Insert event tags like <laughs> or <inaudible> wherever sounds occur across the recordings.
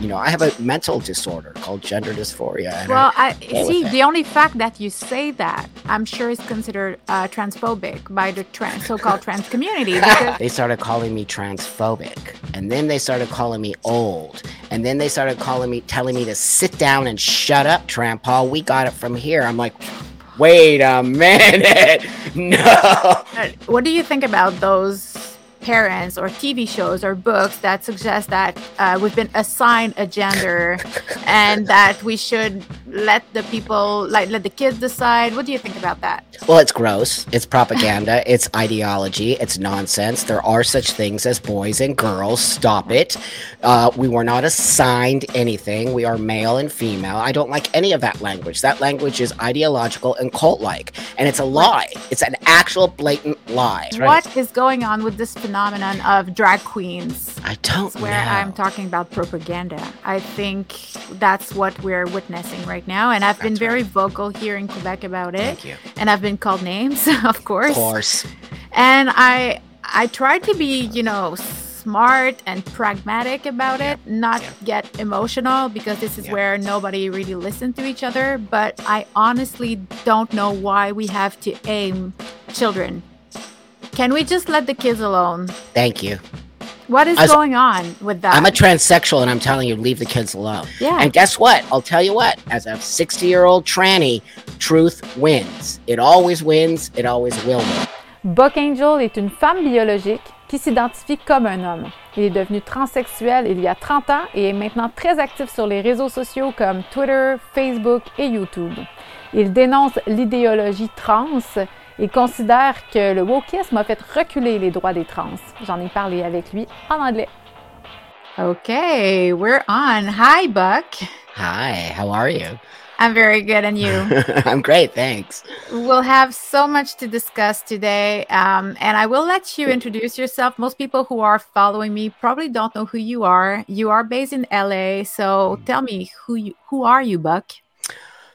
you know, I have a mental disorder called gender dysphoria. and Well, I with see the only fact that you say that, I'm sure is considered uh, transphobic by the trans, so-called trans community. <laughs> Because they started calling me transphobic and then they started calling me old and then they started calling me telling me to sit down and shut up tramp paul we got it from here i'm like wait a minute <laughs> no uh, what do you think about those parents or TV shows or books that suggest that uh, we've been assigned a gender <laughs> and that we should let the people, like, let the kids decide? What do you think about that? well it's gross. It's propaganda. <laughs> It's ideology. It's nonsense. There are such things as boys and girls. Stop it. Uh, we were not assigned anything. We are male and female. I don't like any of that language. That language is ideological and cult-like and it's a lie. It's an actual blatant lie. What is going on with this phenomenon of drag queens? i don't That's where know. I'm talking about propaganda. I think that's what we're witnessing right now. And I've been That's very vocal here in Quebec about it. Thank you. And I've been called names, <laughs> of course. Of course. And I I tried to be, you know, smart and pragmatic about it, not Yeah. get emotional because this is Yeah. where nobody really listens to each other. But I honestly don't know why we have to aim children. Can we just let the kids alone? Thank you. What is going on with that? I'm a transsexual and I'm telling you, leave the kids alone. yeah. And guess what? I'll tell you what, as a 60 year old tranny, truth wins. It always wins, it always will win. Buck Angel est une femme biologique qui s'identifie comme un homme. Il est devenu transsexuel il y a 30 ans et est maintenant très actif sur les réseaux sociaux comme Twitter, Facebook et YouTube. Il dénonce l'idéologie trans et considère que le wokisme a fait reculer les droits des trans. J'en ai parlé avec lui en anglais. Okay, we're on. Hi, Buck. Hi, how are you? I'm very good, and you? <laughs> I'm great, thanks. we'll have so much to discuss today, um, and I will let you introduce yourself. Most people who are following me probably don't know who you are. You are based in LA, so tell me who you who are you, Buck?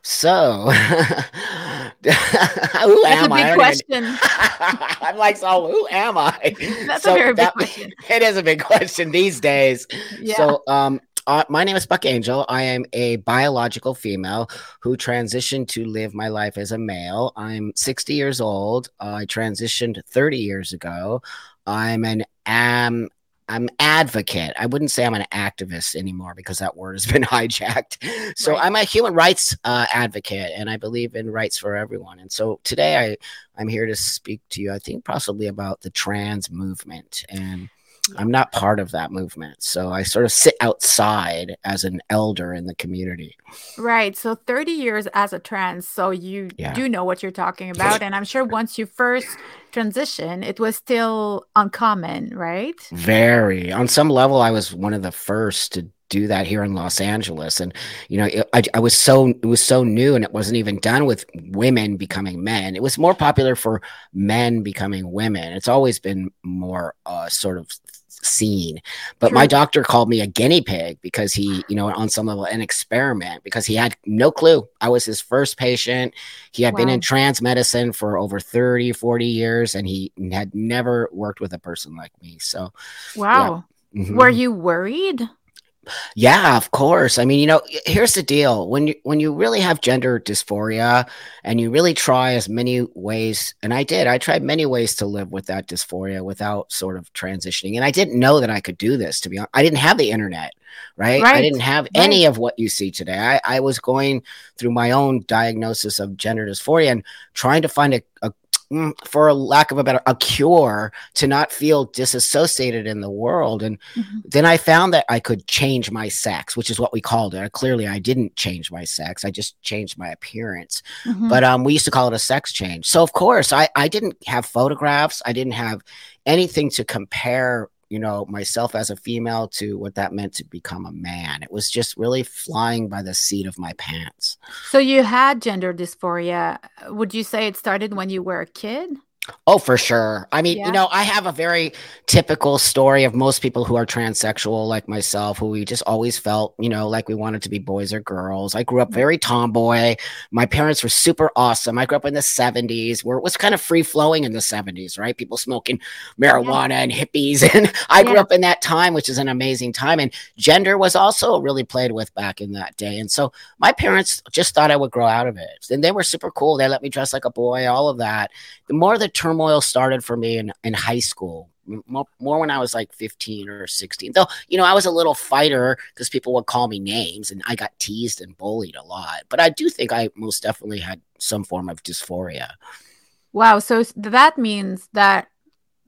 So, <laughs> who That's a am big I? Question. <laughs> I'm like, so who am I? That's so a very big question. <laughs> It is a big question these days. Yeah. So, um, uh, my name is Buck Angel. I am a biological female who transitioned to live my life as a male. I'm 60 years old. I transitioned 30 years ago. I'm an am I'm advocate. I wouldn't say I'm an activist anymore because that word has <laughs> been hijacked. So Right. I'm a human rights uh, advocate, and I believe in rights for everyone. And so today I I'm here to speak to you. I think possibly about the trans movement and. I'm not part of that movement. So I sort of sit outside as an elder in the community. Right. So 30 years as a trans, so you Yeah. do know what you're talking about. And I'm sure once you first transition, it was still uncommon, right? Very. On some level, I was one of the first to do that here in Los Angeles. And, you know, it, I, I was so, it was so new and it wasn't even done with women becoming men. It was more popular for men becoming women. It's always been more uh, sort of seen. But my doctor called me a guinea pig because he, you know, on some level, an experiment because he had no clue. I was his first patient. He had been in trans medicine for over 30, 40 years, and he had never worked with a person like me. So, Wow. mhm. Were you worried? Yeah, of course. I mean, you know, here's the deal. When you when you really have gender dysphoria and you really try as many ways, and I did, I tried many ways to live with that dysphoria without sort of transitioning. And I didn't know that I could do this, to be honest. I didn't have the internet, right? I didn't have any of what you see today. I, I was going through my own diagnosis of gender dysphoria and trying to find a, a for a lack of a better a cure to not feel disassociated in the world and Mhm. then I found that I could change my sex, which is what we called it. Clearly, I didn't change my sex; I just changed my appearance. Mhm. But um, we used to call it a sex change. So of course, I I didn't have photographs. I didn't have anything to compare. You know, myself as a female to what that meant to become a man. It was just really flying by the seat of my pants. so you had gender dysphoria. Would you say it started when you were a kid? Oh, for sure. I mean, Yeah. you know, I have a very typical story of most people who are transsexual, like myself, who we just always felt, you know, like we wanted to be boys or girls. I grew up mm-hmm. very tomboy. My parents were super awesome. I grew up in the 70s where it was kind of free flowing in the 70s, right? People smoking marijuana and hippies. <laughs> And I grew Yeah. up in that time, which is an amazing time. And gender was also really played with back in that day. And so my parents just thought I would grow out of it. And they were super cool. They let me dress like a boy, all of that the more the turmoil started for me in, in high school more, more when i was like 15 or 16 though you know i was a little fighter because people would call me names and i got teased and bullied a lot but i do think i most definitely had some form of dysphoria Wow. So that means that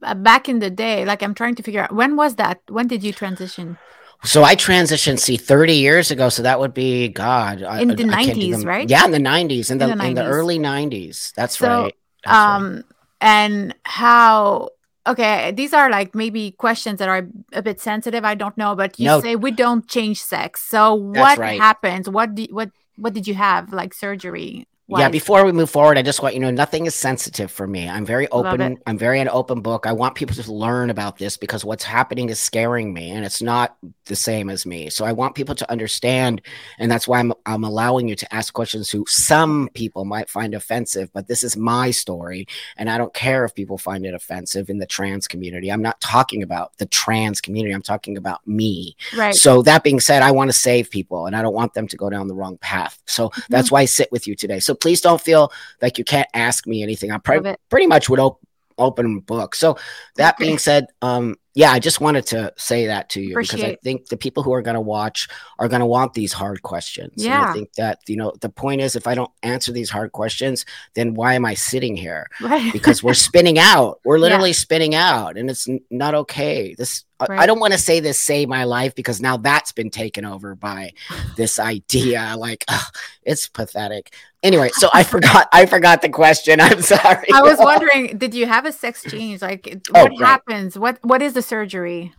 uh, back in the day, like I'm trying to figure out when was that? When did you transition? so i transitioned see 30 years ago so that would be god I- In the I 90s, right? yeah in the 90s in the, In the in the early 90s that's So, right That's right. And how okay these are like maybe questions that are a bit sensitive i don't know but you No. say we don't change sex so what right. happens what do, what what did you have like surgery Yeah, before we move forward, I just want you to know nothing is sensitive for me. I'm very open. I'm very an open book. I want people to learn about this because what's happening is scaring me and it's not the same as me. So I want people to understand and that's why I'm I'm allowing you to ask questions who some people might find offensive, but this is my story and I don't care if people find it offensive in the trans community. I'm not talking about the trans community. I'm talking about me. right So that being said, I want to save people and I don't want them to go down the wrong path. So Mm-hmm. that's why I sit with you today. So please don't feel like you can't ask me anything. I pre- pretty much would op- open book. So that being said, um, yeah, I just wanted to say that to you because I think the people who are going to watch are going to want these hard questions. And Yeah. I think that, you know, the point is if I don't answer these hard questions, then why am I sitting here? right because we're <laughs> spinning out. We're Yeah. literally spinning out, and it's not okay. This I- I don't want to say this save my life because now that's been taken over by this idea. Like ugh, <laughs> it's pathetic. Anyway, so I forgot. I forgot the question. I'm sorry. i was wondering did you have a sex change like Oh, what right. happens what what is the surgery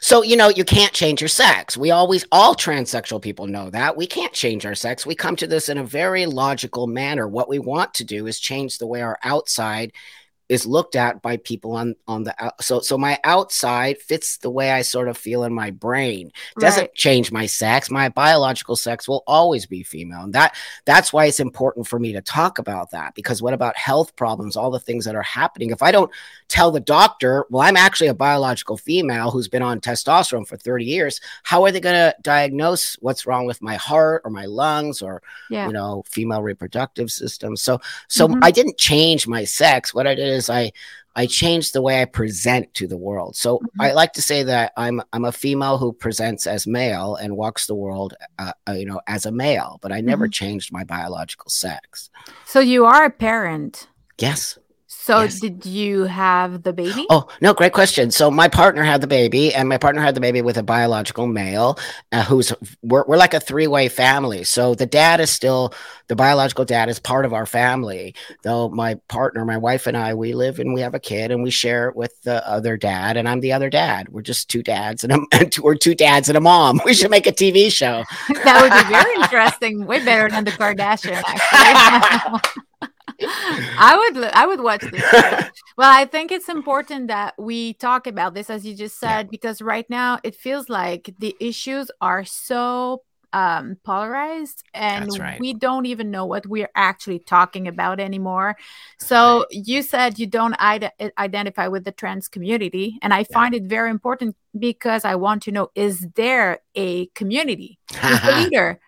So you know you can't change your sex. We always all transsexual people know that we can't change our sex. We come to this in a very logical manner. What we want to do is change the way our outside is looked at by people on on the out- so so my outside fits the way I sort of feel in my brain. Doesn't Right. change my sex. My biological sex will always be female, and that that's why it's important for me to talk about that. Because what about health problems? All the things that are happening. If I don't tell the doctor, well, I'm actually a biological female who's been on testosterone for 30 years. How are they going to diagnose what's wrong with my heart or my lungs or yeah you know female reproductive system so so Mhm. i didn't change my sex what i did is i i changed the way i present to the world so Mhm. i like to say that i'm i'm a female who presents as male and walks the world uh, uh, you know as a male but i never Mm-hmm. changed my biological sex so you are a parent yes so Yes. did you have the baby Oh, no, great question. So my partner had the baby, and my partner had the baby with a biological male uh, who's we're, we're like a three way family. So the dad is still the biological dad is part of our family. Though my partner, my wife, and I, we live and we have a kid, and we share it with the other dad, and I'm the other dad. We're just two dads, and, a, <laughs> we're two dads and a mom. <laughs> We should make a TV show. that would be very <laughs> interesting way better than the kardashian actually I would I would watch this. <laughs> Well, I think it's important that we talk about this as you just Yeah. said because right now it feels like the issues are so um polarized and right. we don't even know what we're actually talking about anymore. So you said you don't ide- identify with the trans community and I find it very important because I want to know is there a community? The <laughs> leader?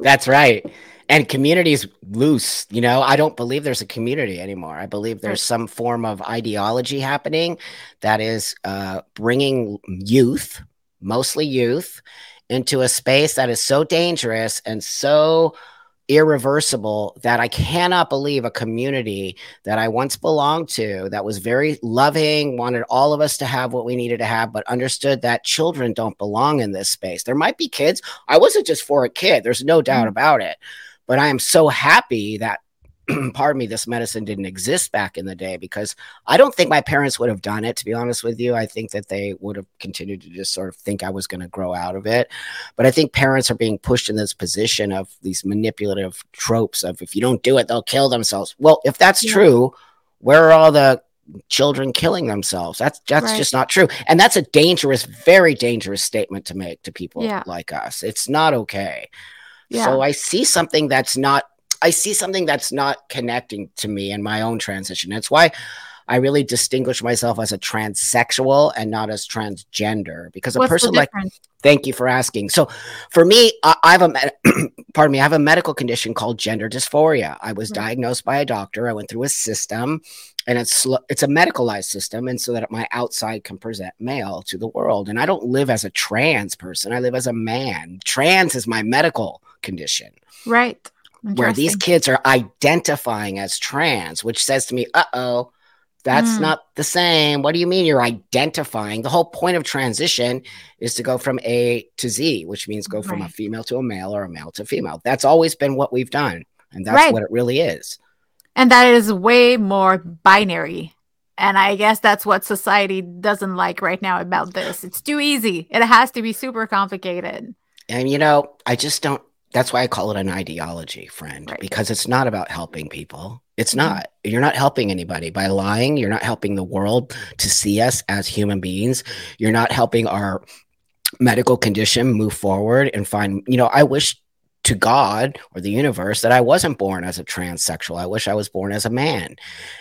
That's right. And communities loose. You know, I don't believe there's a community anymore. I believe there's some form of ideology happening that is uh, bringing youth, mostly youth, into a space that is so dangerous and so irreversible that I cannot believe a community that I once belonged to that was very loving, wanted all of us to have what we needed to have, but understood that children don't belong in this space. There might be kids. I wasn't just for a kid, there's no doubt Mhm. about it. But I am so happy that, <clears throat> pardon me, this medicine didn't exist back in the day because I don't think my parents would have done it, to be honest with you. I think that they would have continued to just sort of think I was going to grow out of it. But I think parents are being pushed in this position of these manipulative tropes of if you don't do it, they'll kill themselves. Well, if that's Yeah. true, where are all the children killing themselves. That's that's Right. just not true. And that's a dangerous, very dangerous statement to make to people Yeah. like us. It's not okay. Yeah. So I see something that's not I see something that's not connecting to me in my own transition. That's why I really distinguish myself as a transsexual and not as transgender because a person like? Thank you for asking. So, for me, I, I have a med- <clears throat> pardon me, I have a medical condition called gender dysphoria. I was Right. diagnosed by a doctor. I went through a system, and it's it's a medicalized system, and so that my outside can present male to the world. And I don't live as a trans person. I live as a man. Trans is my medical condition, right. where these kids are identifying as trans, which says to me, "Uh oh." That's Mm. not the same. What do you mean you're identifying? The whole point of transition is to go from A to Z, which means go from a female to a male or a male to female. That's always been what we've done. And that's Right. what it really is. And that is way more binary. And I guess that's what society doesn't like right now about this. It's too easy. It has to be super complicated. And you know, I just don't that's why I call it an ideology, friend, Right. because it's not about helping people. It's Mhm. not. You're not helping anybody by lying. You're not helping the world to see us as human beings. You're not helping our medical condition move forward and find, you know, I wish to God or the universe that I wasn't born as a transsexual. I wish I was born as a man.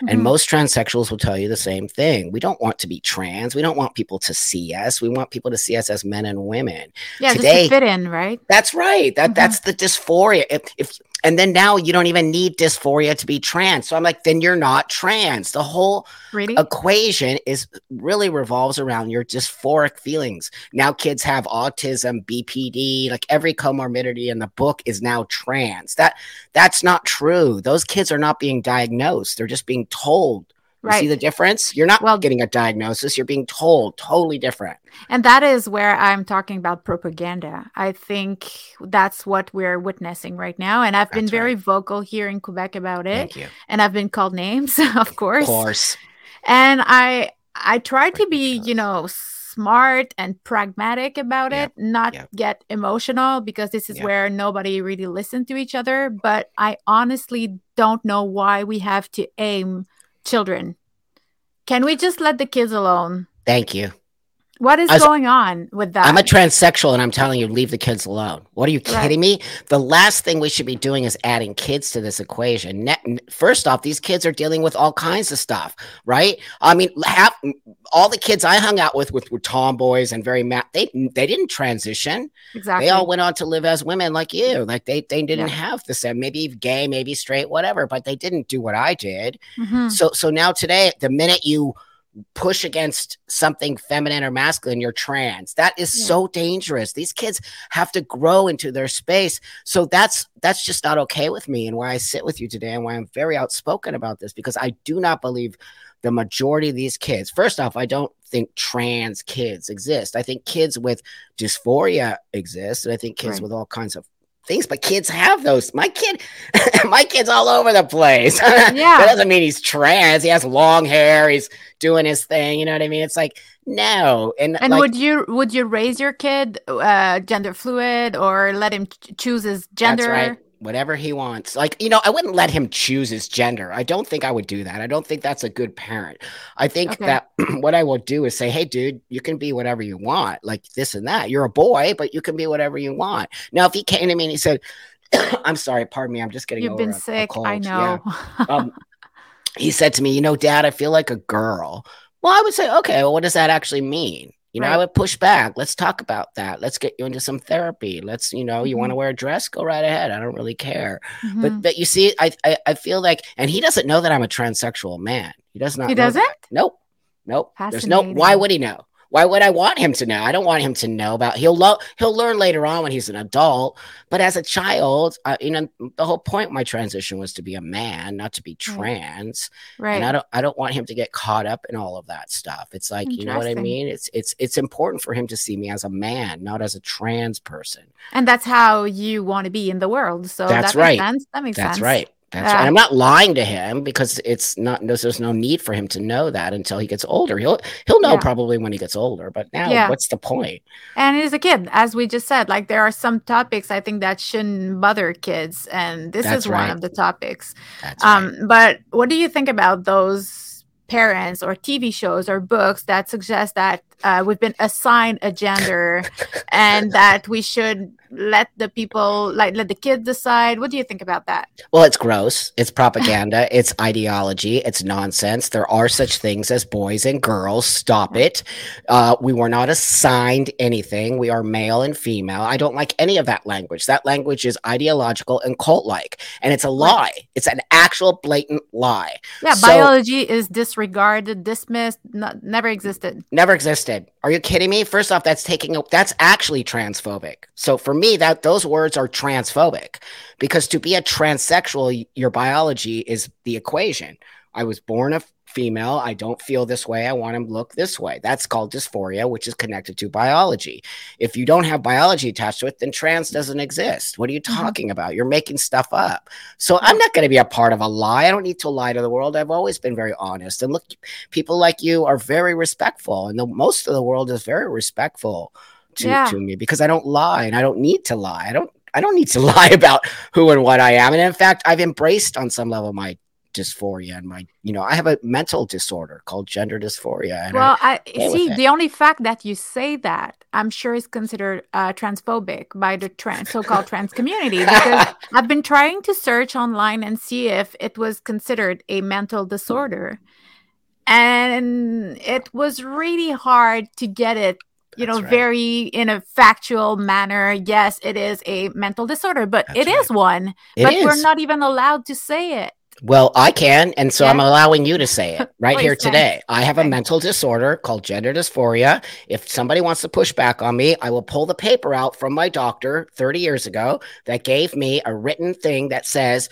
And Mhm. most transsexuals will tell you the same thing. We don't want to be trans. We don't want people to see us. We want people to see us as men and women. yeah, today- just to fit in, right? That's right. That Mhm. that's the dysphoria. If, if and then now you don't even need dysphoria to be trans. So I'm like, then you're not trans. The whole Really? equation is really revolves around your dysphoric feelings. Now kids have autism, BPD, like every comorbidity in the book is now trans. That that's not true. Those kids are not being diagnosed. They're just being told. You see the difference? You're not Well- getting a diagnosis. You're being told. Totally different. And that is where I'm talking about propaganda. I think that's what we're witnessing right now. And I've been very right. vocal here in Quebec about it. Thank you. And I've been called names, <laughs> of course. Of course. And I I try to be, you know, smart and pragmatic about Yep. it, not Yep. get emotional because this is Yep. where nobody really listened to each other. But I honestly don't know why we have to aim children. Can we just let the kids alone? Thank you. What is was- going on with that? I'm a transsexual and I'm telling you, leave the kids alone. What are you Right. kidding me? The last thing we should be doing is adding kids to this equation. First off, these kids are dealing with all kinds of stuff, right? I mean, half all the kids I hung out with, with were tomboys and very ma- they they didn't transition. exactly. They all went on to live as women like you. Like they they didn't Yeah. have the same, maybe gay, maybe straight, whatever, but they didn't do what I did. Mhm. So so now today, the minute you push against something feminine or masculine, you're trans. That is Yeah. so dangerous. These kids have to grow into their space. So that's that's just not okay with me and why I sit with you today and why I'm very outspoken about this because I do not believe the majority of these kids. First off, I don't think trans kids exist. I think kids with dysphoria exist and I think kids Right. with all kinds of things, but kids have those. My kid <laughs> my kid's all over the place. <laughs> Yeah. that doesn't mean he's trans. He has long hair. He's doing his thing. You know what I mean? It's like no. And, And like, would you would you raise your kid uh, gender fluid or let him ch- choose his gender? That's right. Whatever he wants. Like, you know, I wouldn't let him choose his gender. I don't think I would do that. I don't think that's a good parent. I think Okay. that <clears throat> what I will do is say, hey, dude, you can be whatever you want, like this and that. You're a boy, but you can be whatever you want. Now, if he came to me and he said, <clears throat> I'm sorry, pardon me, I'm just getting You've been a- a sick. I cold." Yeah. know. um, <laughs> he said to me, You know, dad, I feel like a girl. Well, I would say, Okay, well, what does that actually mean? You know, I would push back. Let's talk about that. Let's get you into some therapy. Let's, you know, you want to wear a dress? Go right ahead. I don't really care. Mhm. But but you see, I, I I feel like, and he doesn't know that I'm a transsexual man. He does not. he doesn't. that. Nope. Nope. There's no. Why would he know? Why would I want him to know? I don't want him to know about. He'll lo- he'll learn later on when he's an adult. But as a child, uh, you know, the whole point of my transition was to be a man, not to be trans. Right. And I don't I don't want him to get caught up in all of that stuff. It's like you know what I mean. It's it's it's important for him to see me as a man, not as a trans person. and that's how you want to be in the world. So That's that right. Makes sense. That makes That's sense. right. That's right. I'm not lying to him because it's not there's, there's no need for him to know that until he gets older. He'll he'll know Yeah. probably when he gets older, but now Yeah. what's the point? And he's a kid, as we just said. Like there are some topics I think that shouldn't bother kids, and this That's is one of the topics. That's right. Um, but what do you think about those parents or TV shows or books that suggest that uh, we've been assigned a gender and <laughs> that we should let the people like let the kids decide. What do you think about that? Well it's gross. It's propaganda. <laughs> It's ideology. It's nonsense. There are such things as boys and girls. Stop it. Uh, we were not assigned anything. We are male and female. I don't like any of that language. That language is ideological and cult like and it's a lie. It's an actual blatant lie. Yeah so, biology is disregarded dismissed not, never existed. Never existed are you kidding me? First off that's taking that's actually transphobic. So for me that those words are transphobic because to be a transsexual your biology is the equation. I was born a female i don't feel this way i want to look this way that's called dysphoria which is connected to biology if you don't have biology attached to it then trans doesn't exist what are you mm-hmm. talking mm-hmm. about you're making stuff up so i'm not going to be a part of a lie i don't need to lie to the world i've always been very honest and look people like you are very respectful and the, most of the world is very respectful to, yeah. to me because I don't lie and I don't need to lie. I don't I don't need to <laughs> lie about who and what I am. And in fact, I've embraced on some level my dysphoria and my you know i have a mental disorder called gender dysphoria well i, I see the only fact that you say that i'm sure is considered uh, transphobic by the trans so-called trans community because <laughs> i've been trying to search online and see if it was considered a mental disorder and it was really hard to get it you know, right. very in a factual manner. Yes, it is a mental disorder, but That's it right. is one. It but is. we're not even allowed to say it. Well, I can, and so yeah. I'm allowing you to say it <laughs> right here today. I have a mental disorder called gender dysphoria. If somebody wants to push back on me, I will pull the paper out from my doctor 30 years ago that gave me a written thing that says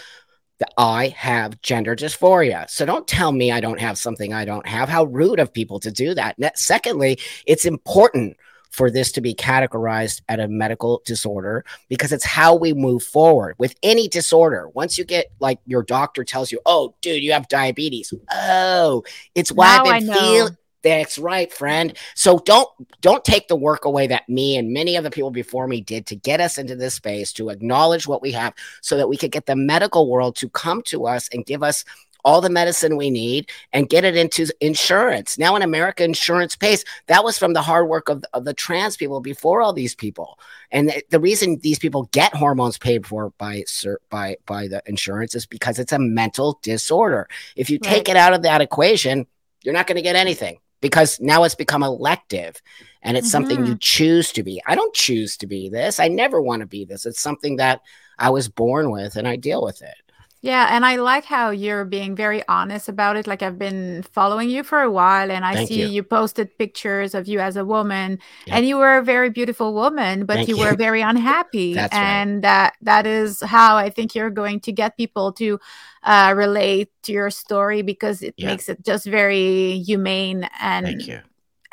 that I have gender dysphoria. So don't tell me I don't have something I don't have. How rude of people to do that. Secondly, it's important for this to be categorized at a medical disorder because it's how we move forward with any disorder. Once you get like your doctor tells you, "Oh, dude, you have diabetes." Oh, it's why now I've been feeling that's right, friend. So don't don't take the work away that me and many of the people before me did to get us into this space to acknowledge what we have so that we could get the medical world to come to us and give us all the medicine we need and get it into insurance. Now in America, insurance pays. That was from the hard work of, of the trans people before all these people. And the, the reason these people get hormones paid for by by by the insurance is because it's a mental disorder. If you take right. it out of that equation, you're not going to get anything because now it's become elective and it's mm-hmm. something you mm-hmm. choose to be. I don't choose to be this. I never want to be this. It's something that I was born with and I deal with it. Yeah, and I like how you're being very honest about it. Like I've been following you for a while and I Thank see you. you. posted pictures of you as a woman yeah. and you were a very beautiful woman, but you, you, were very <laughs> unhappy. That's and right. that that is how I think you're going to get people to uh, relate to your story because it yeah. makes it just very humane and Thank you.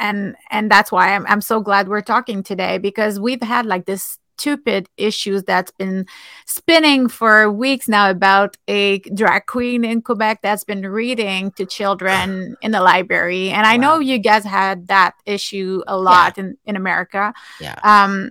and and that's why I'm I'm so glad we're talking today because we've had like this stupid issues that's been spinning for weeks now about a drag queen in Quebec that's been reading to children <sighs> in the library. And I know you guys had that issue a lot yeah. in, in America. Yeah. Um,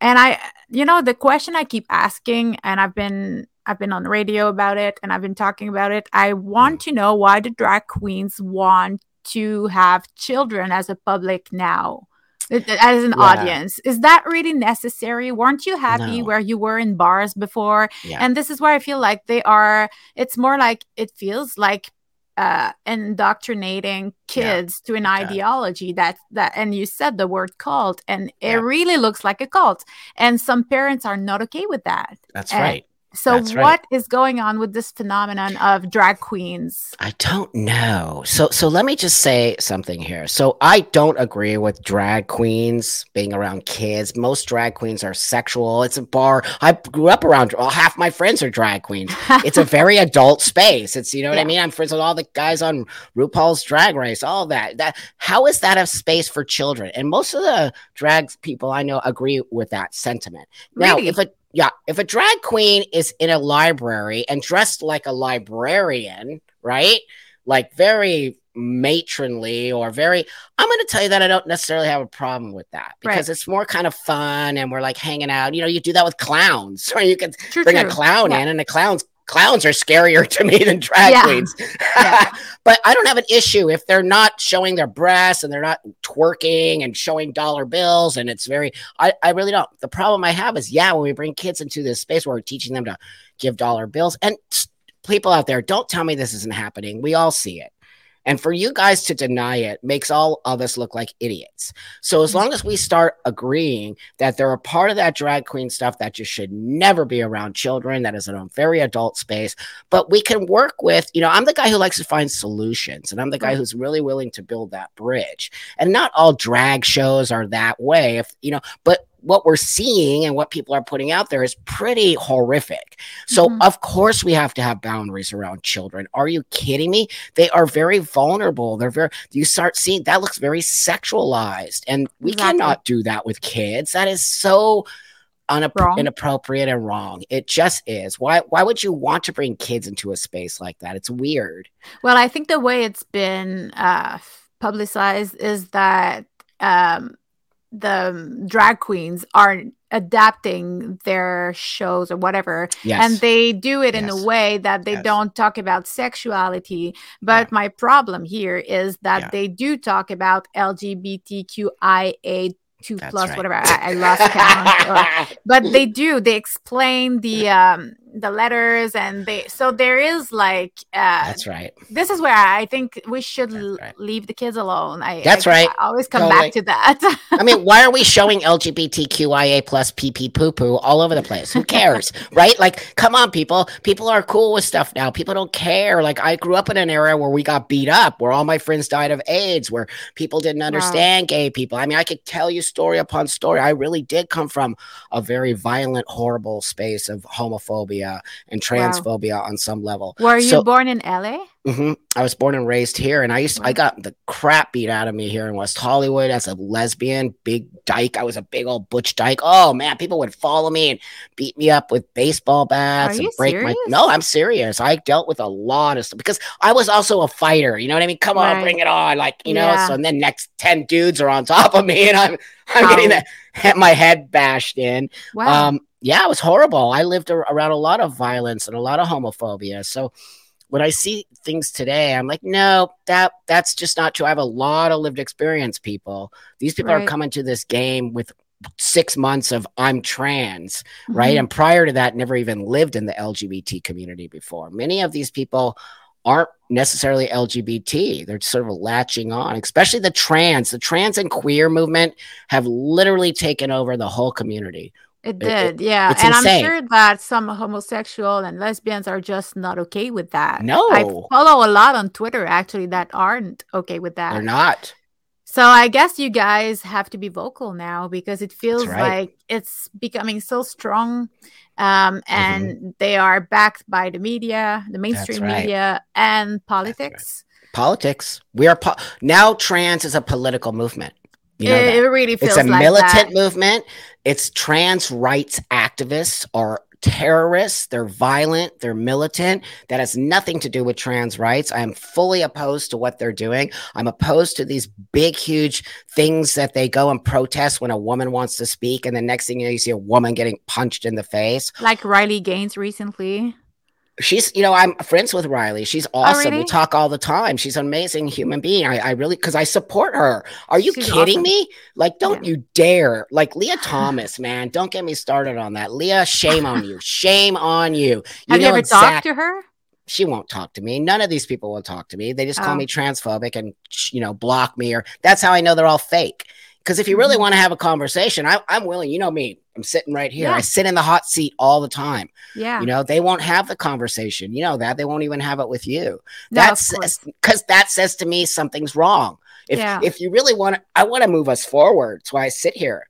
and I, you know, the question I keep asking, and I've been I've been on the radio about it and I've been talking about it. I want mm. to know why the drag queens want to have children as a public now as an yeah. audience. Is that really necessary? Weren't you happy no. where you were in bars before? Yeah. And this is where I feel like they are, it's more like it feels like uh indoctrinating kids yeah. to an ideology that that and you said the word cult and it really looks like a cult and some parents are not okay with that that's and, right so, That's what right. is going on with this phenomenon of drag queens? I don't know. So, so let me just say something here. So, I don't agree with drag queens being around kids. Most drag queens are sexual. It's a bar. I grew up around. Well, half my friends are drag queens. <laughs> It's a very adult space. It's you know what yeah. I mean. I'm friends with all the guys on RuPaul's Drag Race. All that. That how is that a space for children? And most of the drag people I know agree with that sentiment. Now, really? if a yeah, if a drag queen is in a library and dressed like a librarian, right? Like very matronly or very I'm going to tell you that I don't necessarily have a problem with that because right. it's more kind of fun and we're like hanging out. You know, you do that with clowns, <laughs> or you can true, bring true. a clown yeah. in and a clown's clowns are scarier <laughs> to me than drag Yeah. queens. Yeah. <laughs> but I don't have an issue if they're not showing their breasts and they're not twerking and showing dollar bills. And it's very, I, I really don't. The problem I have is, yeah, when we bring kids into this space where we're teaching them to give dollar bills and people out there, don't tell me this isn't happening. We all see it. And for you guys to deny it makes all of us look like idiots. So as long as we start agreeing that they're a part of that drag queen stuff that you should never be around children, that is in a very adult space, but we can work with, you know, I'm the guy who likes to find solutions and I'm the guy who's really willing to build that bridge. And not all drag shows are that way, if you know, but what we're seeing and what people are putting out there is pretty horrific. So Mhm. of course we have to have boundaries around children. Are you kidding me? They are very vulnerable. They're very you start seeing that looks very sexualized and we Exactly. cannot do that with kids. That is so unapp- inappropriate and wrong. It just is. Why why would you want to bring kids into a space like that? It's weird. Well, I think the way it's been uh, publicized is that um, the drag queens are adapting their shows or whatever, Yes. and they do it in a way that they Yes. don't talk about sexuality. But Yeah. my problem here is that Yeah. they do talk about LGBTQIA. Two That's plus right. whatever I, I lost count, or- <laughs> but they do they explain the um the letters and they so there is like uh That's right. this is where I think we should right. leave the kids alone. I That's I, right. I always come Totally. back to that. <laughs> I mean, why are we showing LGBTQIA plus PP poo poo all over the place? Who cares? <laughs> right? Like, come on, people. People are cool with stuff now. People don't care. Like, I grew up in an era where we got beat up, where all my friends died of AIDS, where people didn't understand gay people. I mean, I could tell you story upon story. I really did come from a very violent, horrible space of homophobia and transphobia on some level. Were you born in LA? hmm I was born and raised here, and I used I got the crap beat out of me here in West Hollywood as a lesbian, big dyke. I was a big old butch dyke. Oh man, people would follow me and beat me up with baseball bats Are and break my. No, I'm serious. I dealt with a lot of stuff because I was also a fighter. You know what I mean? Come on, Right. bring it on! Like you know. Yeah. So then next ten dudes are on top of me, and I'm <laughs> I'm getting that <laughs> my head bashed in. Wow. Um, yeah, it was horrible. I lived ar- around a lot of violence and a lot of homophobia. So when I see things today, I'm like, no, that that's just not true. I have a lot of lived experience, people. These people are coming to this game with six months of I'm trans, right? Mhm. And prior to that, never even lived in the LGBT community before. Many of these people aren't necessarily LGBT. They're sort of latching on, especially the trans. The trans and queer movement have literally taken over the whole community. It It- it- did, yeah. and insane. I'm sure that some homosexual and lesbians are just not okay with that. No. I follow a lot on Twitter actually that aren't okay with that. They're not. So I guess you guys have to be vocal now because it feels right. like it's becoming so strong. Um, Mm-hmm. and they are backed by the media, the mainstream right. media, and politics. Politics. We are po- now trans is a political movement. You know it, it really feels It's a like militant that. movement. It's trans rights activists are terrorists. They're violent. They're militant. That has nothing to do with trans rights. I am fully opposed to what they're doing. I'm opposed to these big, huge things that they go and protest when a woman wants to speak. And the next thing you know, you see a woman getting punched in the face. Like Riley Gaines recently. She's, you know, I'm friends with Riley. She's oh, awesome. We talk all the time. She's an amazing human being. I, I really, because I support her. Are you She's kidding awesome. me? Like, don't Yeah. you dare. Like, Lia <sighs> Thomas, man, don't get me started on that. Lia, shame on you. Shame on you. Have you ever exact- talked to her? She won't talk to me. None of these people will talk to me. They just call Oh. me transphobic and, you know, block me, or that's how I know they're all fake. Because if you really Mhm. want to have a conversation, I, I'm willing. You know me. I'm sitting right here. Yeah. I sit in the hot seat all the time. Yeah. You know, they won't have the conversation. You know that they won't even have it with you. No, That's because that says to me something's wrong. If Yeah. if you really want to, I want to move us forward. That's why I sit here.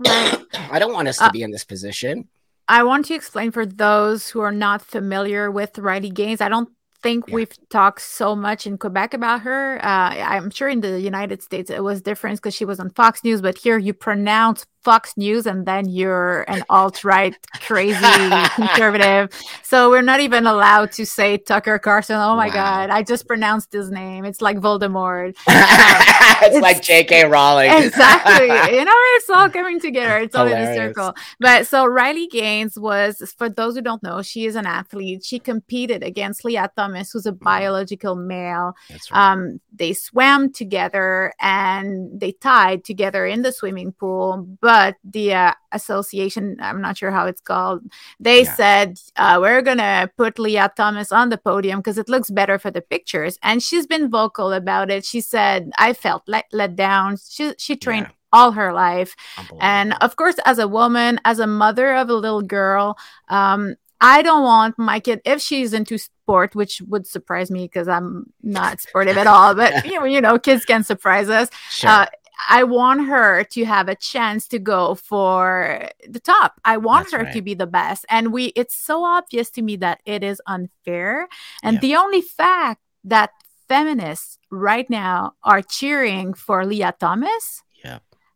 Right. <coughs> I don't want us to Uh, be in this position. I want to explain for those who are not familiar with Riley Gaines. I don't think Yeah. we've talked so much in Quebec about her. Uh, I'm sure in the United States it was different because she was on Fox News, but here you pronounce Fox News and then you're an alt right crazy <laughs> conservative. So we're not even allowed to say Tucker Carlson. Oh my wow. God, I just pronounced his name. It's like Voldemort. <laughs> it's, it's, like J.K. Rowling. exactly. <laughs> You know, it's all coming together. It's all Hilarious. in a circle. But so Riley Gaines was, for those who don't know, she is an athlete. She competed against Lia Thomas, who's a mm. biological male. Right. Um, they swam together and they tied together in the swimming pool. But the uh, association, I'm not sure how it's called, they yeah. said, uh, we're going to put Lia Thomas on the podium because it looks better for the pictures. And she's been vocal about it. She said, I felt let, let down. She, she trained. Yeah all her life. And of course, as a woman, as a mother of a little girl, um, I don't want my kid if she's into sport, which would surprise me because I'm not sportive at all. But <laughs> you know, you know, kids can surprise us. Sure. Uh, I want her to have a chance to go for the top. I want That's her right. to be the best. And we it's so obvious to me that it is unfair. And yeah. the only fact that feminists right now are cheering for Lia Thomas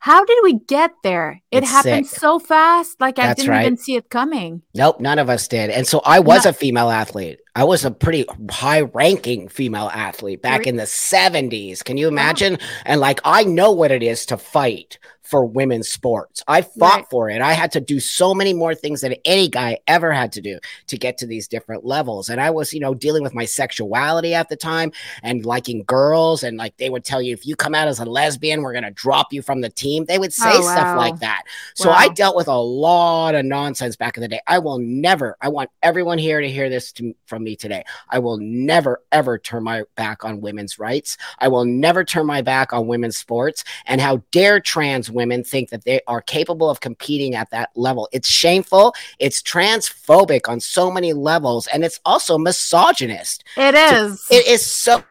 how did we get there? It it's happened sick. so fast. Like That's I didn't right. even see it coming. Nope, none of us did. And so I was no. a female athlete. I was a pretty high ranking female athlete back in the 70s. Can you oh. imagine? And like, I know what it is to fight for women's sports. I fought right. for it. I had to do so many more things than any guy ever had to do to get to these different levels. And I was, you know, dealing with my sexuality at the time and liking girls. And like they would tell you, if you come out as a lesbian, we're going to drop you from the team. They would say oh, wow. stuff like that. So wow. I dealt with a lot of nonsense back in the day. I will never, I want everyone here to hear this to, from me today. I will never, ever turn my back on women's rights. I will never turn my back on women's sports. And how dare trans women think that they are capable of competing at that level. It's shameful. It's transphobic on so many levels, and it's also misogynist. It is. It is so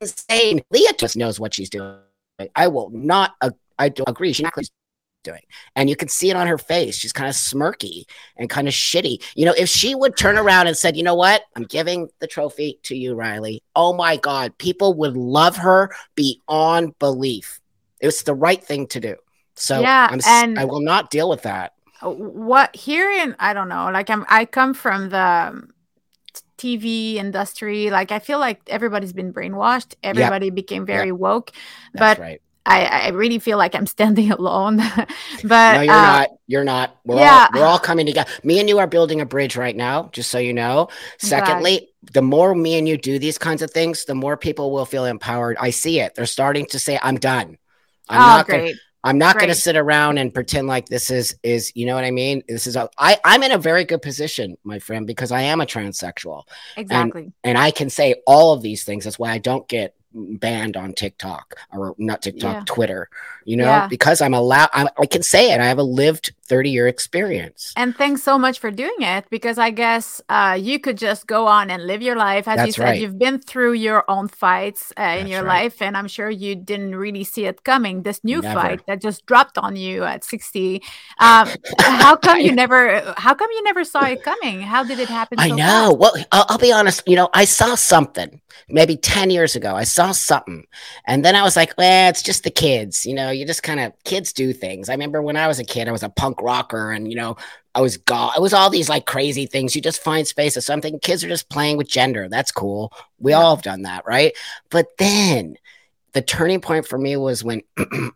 insane. Lia just knows what she's doing. I will not. Uh, I don't agree. She's not doing. And you can see it on her face. She's kind of smirky and kind of shitty. You know, if she would turn around and said, you know what? I'm giving the trophy to you, Riley. Oh my God. People would love her beyond belief. It was the right thing to do. So yeah, I'm, and I will not deal with that. What here in I don't know, like I'm I come from the um, TV industry. Like I feel like everybody's been brainwashed. Everybody yep. became very yep. woke. That's but right. I, I really feel like I'm <laughs> standing alone. <laughs> but no, you're uh, not. You're not. We're yeah. all we're all coming together. Me and you are building a bridge right now, just so you know. Secondly, the more me and you do these kinds of things, the more people will feel empowered. I see it. They're starting to say, I'm done. I'm oh, not great. Gonna, I'm not going to sit around and pretend like this is is you know what I mean. This is a, I I'm in a very good position, my friend, because I am a transsexual. Exactly. And, and I can say all of these things. That's why I don't get banned on TikTok or not TikTok, yeah. Twitter, you know, yeah. because I'm allowed, I'm, i can say it. I have a lived 30 year experience. And thanks so much for doing it because I guess uh, you could just go on and live your life. As That's you said, right. you've been through your own fights uh, in your right. life, and I'm sure you didn't really see it coming. This new never. fight that just dropped on you at 60. Um, <laughs> how come you never, how come you never saw it coming? How did it happen? I know. Well, I'll, I'll be honest, you know, I saw something maybe 10 years ago. I saw something. And then I was like, well, it's just the kids. You know, you just kind of, kids do things. I remember when I was a kid, I was a punk rocker and, you know, I was God. It was all these like crazy things. You just find space of something. Kids are just playing with gender. That's cool. We yeah. all have done that, right? But then the turning point for me was when <clears throat>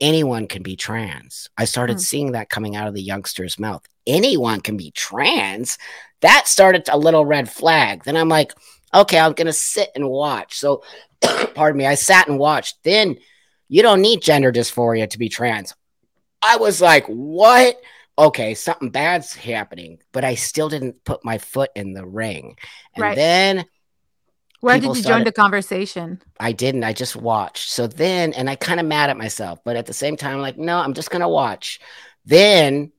anyone can be trans. I started mm. seeing that coming out of the youngster's mouth. Anyone can be trans. That started a little red flag. Then I'm like, okay, I'm going to sit and watch. So, <clears throat> pardon me, I sat and watched. Then you don't need gender dysphoria to be trans. I was like, what? Okay, something bad's happening, but I still didn't put my foot in the ring. And right. then where did you started, join the conversation? I didn't. I just watched. So then, and I kind of mad at myself, but at the same time, like, no, I'm just gonna watch. Then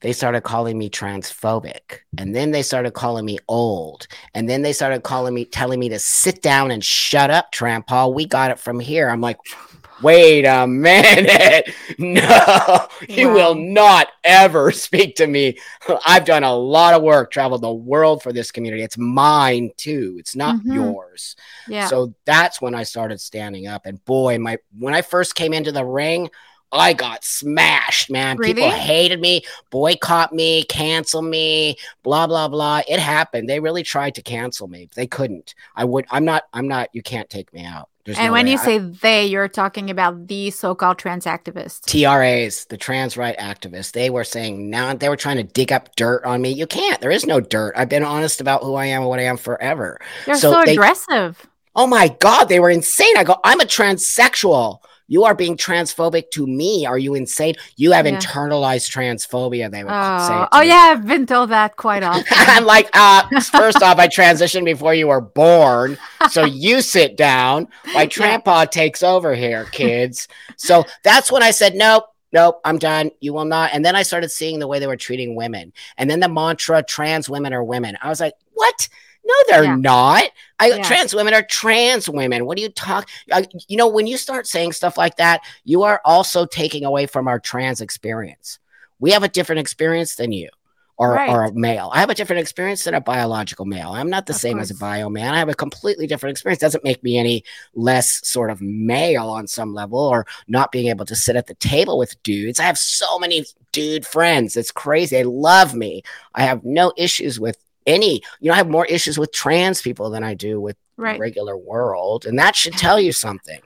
they started calling me transphobic and then they started calling me old and then they started calling me telling me to sit down and shut up Paul. we got it from here i'm like wait a minute <laughs> no you will not ever <laughs> speak to me i've done a lot of work traveled the world for this community it's mine too it's not mm-hmm. yours yeah so that's when i started standing up and boy my when i first came into the ring I got smashed, man. Really? People hated me, boycott me, cancel me, blah blah blah. It happened. They really tried to cancel me. They couldn't. I would. I'm not. I'm not. You can't take me out. There's and no when way. you I- say they, you're talking about the so-called trans activists. TRAs, the trans right activists, they were saying now they were trying to dig up dirt on me. You can't. There is no dirt. I've been honest about who I am and what I am forever. They're so so, they- aggressive. Oh my God, they were insane. I go, I'm a transsexual. You are being transphobic to me. Are you insane? You have Yeah. internalized transphobia. They would say. Oh, to oh me. yeah, I've been told that quite <laughs> often. I'm like, uh, first off, I transitioned before you were born. So you sit down. My <laughs> grandpa takes over here, kids. So that's when I said, nope, nope, I'm done. You will not. And then I started seeing the way they were treating women. And then the mantra, trans women are women. I was like, what? No, they're Yeah. not. I Yeah. trans women are trans women. What do you talk? I, you know, when you start saying stuff like that, you are also taking away from our trans experience. We have a different experience than you or, Right. or a male. I have a different experience than a biological male. I'm not the Of same as a bio man. I have a completely different experience. Doesn't make me any less sort of male on some level or not being able to sit at the table with dudes. I have so many dude friends. It's crazy. They love me. I have no issues with any, you know, I have more issues with trans people than I do with right. regular world. And that should tell you something.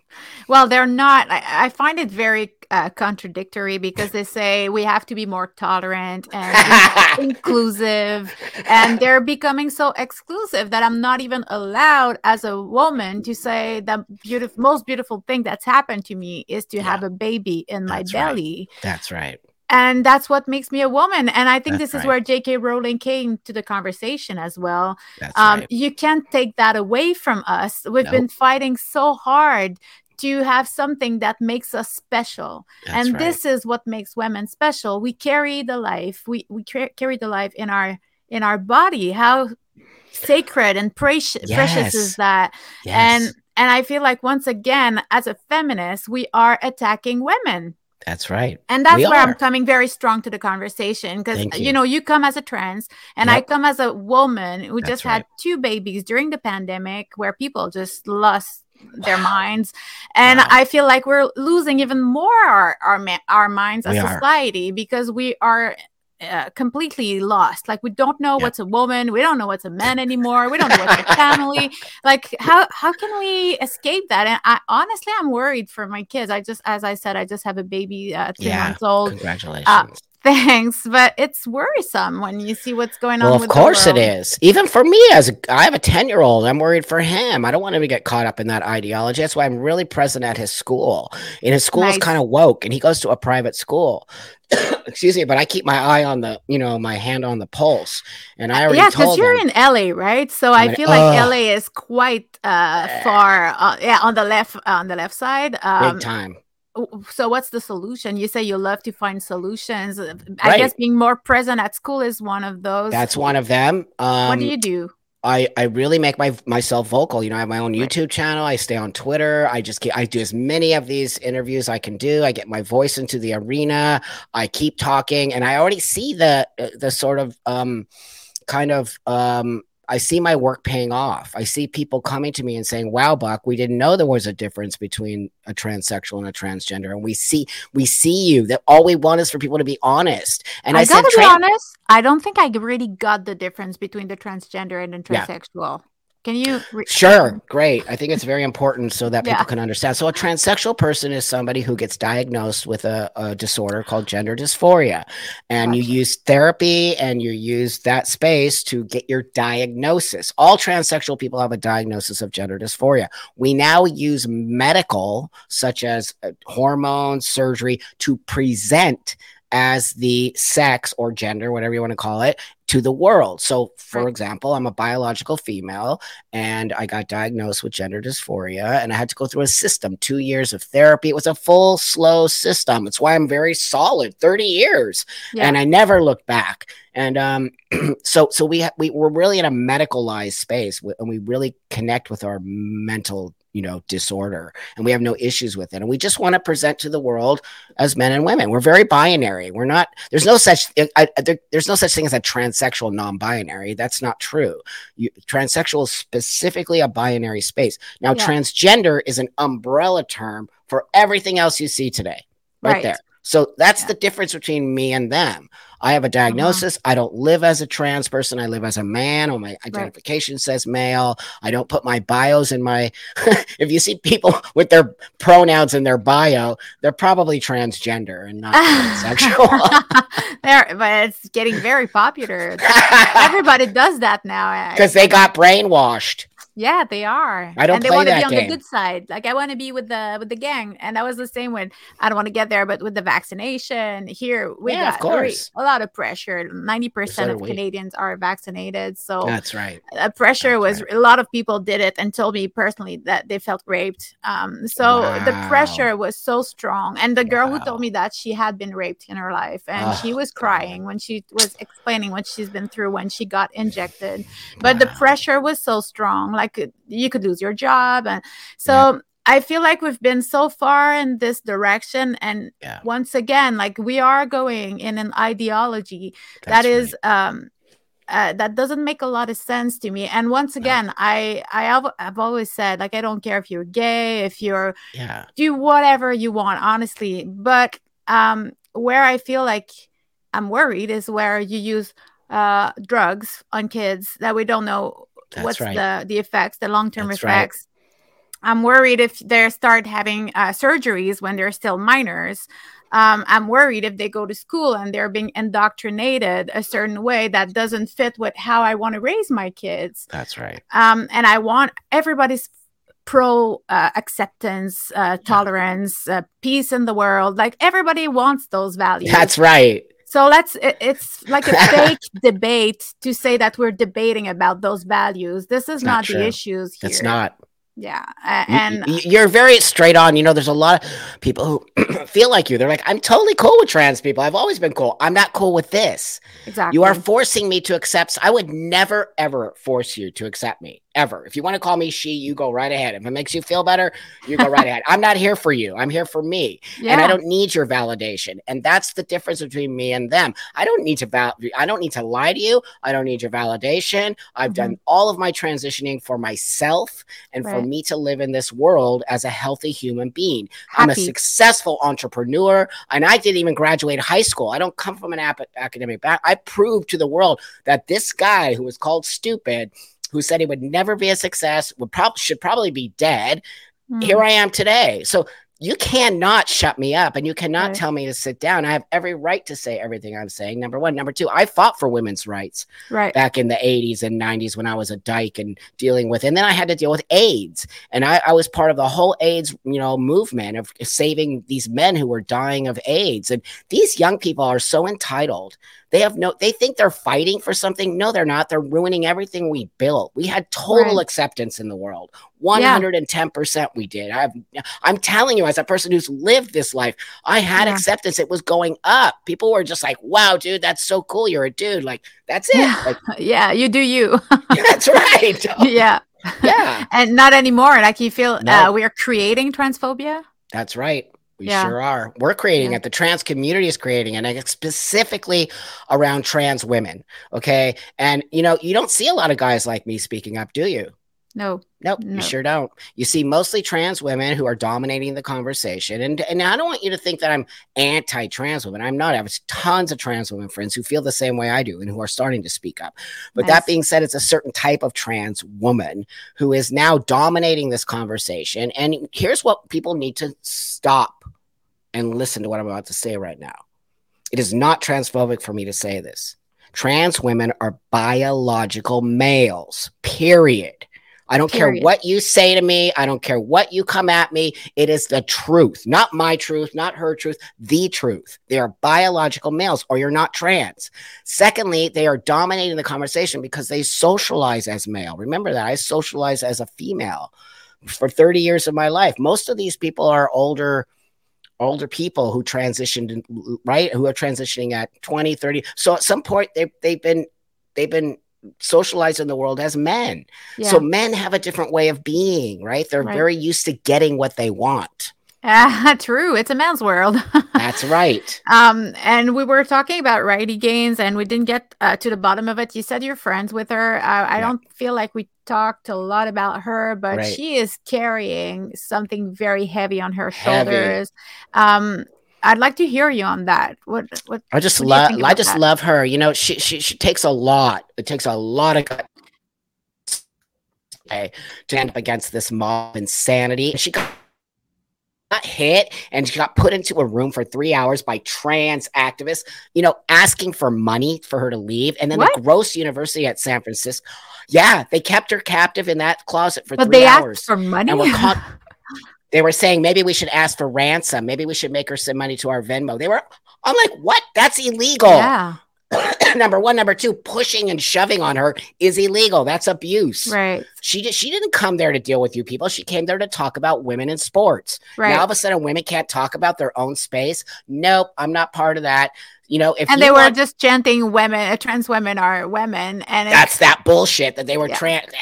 Well, they're not. I, I find it very uh, contradictory because they say we have to be more tolerant and <laughs> inclusive, and they're becoming so exclusive that I'm not even allowed as a woman to say the beautiful, most beautiful thing that's happened to me is to Yeah. have a baby in my That's right. belly. That's right. And that's what makes me a woman and i think That's this is right. where jk rowling came to the conversation as well um, right. you can't take that away from us we've Nope. been fighting so hard to have something that makes us special That's and right. this is what makes women special we carry the life we we tra- carry the life in our in our body how sacred and precious precious is that yes. and and i feel like once again as a feminist we are attacking women that's right. and that's We where are. I'm coming very strong to the conversation because you. you. know you come as a trans and I come as a woman who That's just had two babies during the pandemic where people just lost their <sighs> minds and Wow. I feel like we're losing even more our our, ma- our minds as are. society because we are uh, completely lost like we don't know Yep. what's a woman we don't know what's a <laughs> man anymore we don't know what's a family like <laughs> how how can we escape that and i honestly i'm worried for my kids i just as i said i just have a baby uh, three Yeah. months old Congratulations. Thanks but it's worrisome when you see what's going on well, of with the course it is. Even for me, as a, I have a ten-year-old, I'm worried for him. I don't want him to get caught up in that ideology. That's why I'm really present at his school. And his school is kind of woke, and he goes to a private school. <coughs> Excuse me, but I keep my eye on the, you know, my hand on the pulse. And I already yeah because you're him. in la right so i I'm in- feel like Ugh. la is quite uh far uh, yeah on the left on the left side um Big time. So what's the solution you say you love to find solutions i Right. guess being more present at school is one of those That's one of them. Um, what do you do I, I really make my myself vocal. You know, I have my own YouTube channel. I stay on Twitter. I just get I do as many of these interviews I can do. I get my voice into the arena. I keep talking, and I already see the uh, the sort of um kind of um I see my work paying off. I see people coming to me and saying, "Wow, Buck, we didn't know there was a difference between a transsexual and a transgender." And we see we see you. That all we want is for people to be honest. And I, I, said, gotta be "Tran- honest. I don't think I really got the difference between the transgender and the Yeah. Can you? Re- Sure, great. I think it's very important so that people Yeah. can understand. So, a transsexual person is somebody who gets diagnosed with a, a disorder called gender dysphoria, and you use therapy and you use that space to get your diagnosis. All transsexual people have a diagnosis of gender dysphoria. We now use medical, such as uh, hormones, surgery, to present as the sex or gender, whatever you want to call it, to the world. So, for Right. example, I'm a biological female and I got diagnosed with gender dysphoria and I had to go through a system, two years of therapy. It was a full, slow system. It's why I'm very solid, 30 years. Yeah. And I never looked back. And um, <clears throat> so, so we, ha- we we're really in a medicalized space and we really connect with our mental, you know, disorder and we have no issues with it. And we just want to present to the world as men and women. We're very binary. We're not, there's no such, I, I- there, there's no such thing as a transsexual non-binary. That's not true. You, transsexual is specifically a binary space. Now, Yeah. transgender is an umbrella term for everything else you see today. right, Right. there. So that's Yeah. the difference between me and them. I have a uh-huh. diagnosis. I don't live as a trans person. I live as a man, or my identification says male. I don't put my bios in my. <laughs> if you see people <laughs> with their pronouns in their bio, they're probably transgender and not <laughs> transsexual. there, but it's getting very popular. Everybody does that now. because they got brainwashed. Yeah, they are. I don't and they want to be on game. the good side. Like I want to be with the with the gang, and that was the same when I don't want to get there, but with the vaccination here, we Yeah, of got very- course. a lot of pressure. Ninety percent So of. Canadians are vaccinated, so That's right. uh, pressure That's was a lot of people did it and told me personally that they felt raped. Um, so the pressure was so strong, and the girl who told me that she had been raped in her life, and she Oh, was crying when she was explaining what she's been through when she got injected but the pressure was so strong like uh, you could lose your job. And so i feel like we've been so far in this direction. And Yeah. once again like we are going in an ideology that That's is um uh, that doesn't make a lot of sense to me. And once again i i have i've always said like i don't care if you're gay if you're yeah. do whatever you want honestly. But um where i feel like i'm worried is where you use uh drugs on kids that we don't know That's what's right. the the effects the That's right. effects i'm worried if they start having uh, surgeries when they're still minors um, i'm worried if they go to school and they're being indoctrinated a certain way that doesn't fit with how i want to raise my kids That's right. um, and I want everybody's pro uh, acceptance, uh, tolerance, uh, peace in the world. Like everybody wants those values. That's right. So let's. It, it's like a <laughs> fake debate to say that we're debating about those values. This is not not, the issues here. It's not. Yeah, and you- you're very straight on. You know, there's a lot of people who <clears throat> feel like you. They're like, I'm totally cool with trans people. I've always been cool. I'm not cool with this. exactly. You are forcing me to accept. I would never, ever force you to accept me. Ever. If you want to call me she, you go right ahead. If it makes you feel better, you go right <laughs> ahead. I'm not here for you. I'm here for me. yeah. and I don't need your validation. And that's the difference between me and them. I don't need to val- I don't need to lie to you. I don't need your validation. I've done all of my transitioning for myself and for Mm-hmm. Me to live in this world as a healthy human being. I'm a successful entrepreneur, and I didn't even graduate high school. I don't come from an ap- academic back. I proved to the world that this guy who was called stupid, who said he would never be a success, would probably should probably be dead Mm. here I am today. So you cannot shut me up and you cannot Right. tell me to sit down. I have every right to say everything I'm saying. Number one. Number two, I fought for women's rights right. back in the 80s and 90s when I was a dyke and dealing with, and then I had to deal with AIDS. And I, I was part of the whole AIDS, you know, movement of saving these men who were dying of AIDS. And these young people are so entitled. They have no, they think they're fighting for something. No, they're not. They're ruining everything we built. We had total Right. acceptance in the world. 110% we did. I have, I'm telling you, as a person who's lived this life, I had Yeah. acceptance. It was going up. People were just like, wow, dude, that's so cool. You're a dude. Like, that's it. Yeah. Like, <laughs> yeah, you do you. <laughs> that's right. <laughs> yeah. yeah, And not anymore. Like you feel No. uh, we are creating transphobia. that's right. We Yeah. sure are. We're creating Yeah. it. The trans community is creating it, and it's specifically around trans women. Okay. And, you know, you don't see a lot of guys like me speaking up, do you? No. Nope, No. you sure don't. You see mostly trans women who are dominating the conversation. And and I don't want you to think that I'm anti-trans women. I'm not. I have tons of trans women friends who feel the same way I do and who are starting to speak up. But Nice. that being said, it's a certain type of trans woman who is now dominating this conversation. And here's what people need to stop and listen to what I'm about to say right now. It is not transphobic for me to say this. Trans women are biological males, period. I don't care what you say to me. I don't care what you come at me. It is the truth, not my truth, not her truth, the truth. They are biological males, or you're not trans. Secondly, they are dominating the conversation because they socialize as male. Remember that I socialize as a female for 30 years of my life. Most of these people are older older people who transitioned right who are transitioning at 20 30 so at some point they, they've been they've been socialized in the world as men Yeah. so men have a different way of being right they're Right. very used to getting what they want Ah, <laughs> true. It's a man's world. <laughs> that's right um, and we were talking about Riley Gaines, and we didn't get uh, to the bottom of it. You said you're friends with her. Uh, I Yeah. don't feel like we talked a lot about her, but Right. she is carrying something very heavy on her Heavy. shoulders. Um, I'd like to hear you on that. What what I just what do you love I just that? love her. You know, she she she takes a lot. It takes a lot of to stand up against this mob insanity. She got hit and she got put into a room for three hours by trans activists, you know, asking for money for her to leave. And then What? the Gross University at San Francisco. Yeah, they kept her captive in that closet for But three they hours. asked for money. and were <laughs> caught. They were saying maybe we should ask for ransom. Maybe we should make her send money to our Venmo. They were. I'm like, what? That's illegal. yeah, <coughs> number one, number two, pushing and shoving on her is illegal. That's abuse. right, She did, she didn't come there to deal with you people. She came there to talk about women in sports. right. Now all of a sudden, women can't talk about their own space. Nope, I'm not part of that. You know, if and they were want- just chanting women uh, trans women are women and that's that bullshit that they were Yeah. trans.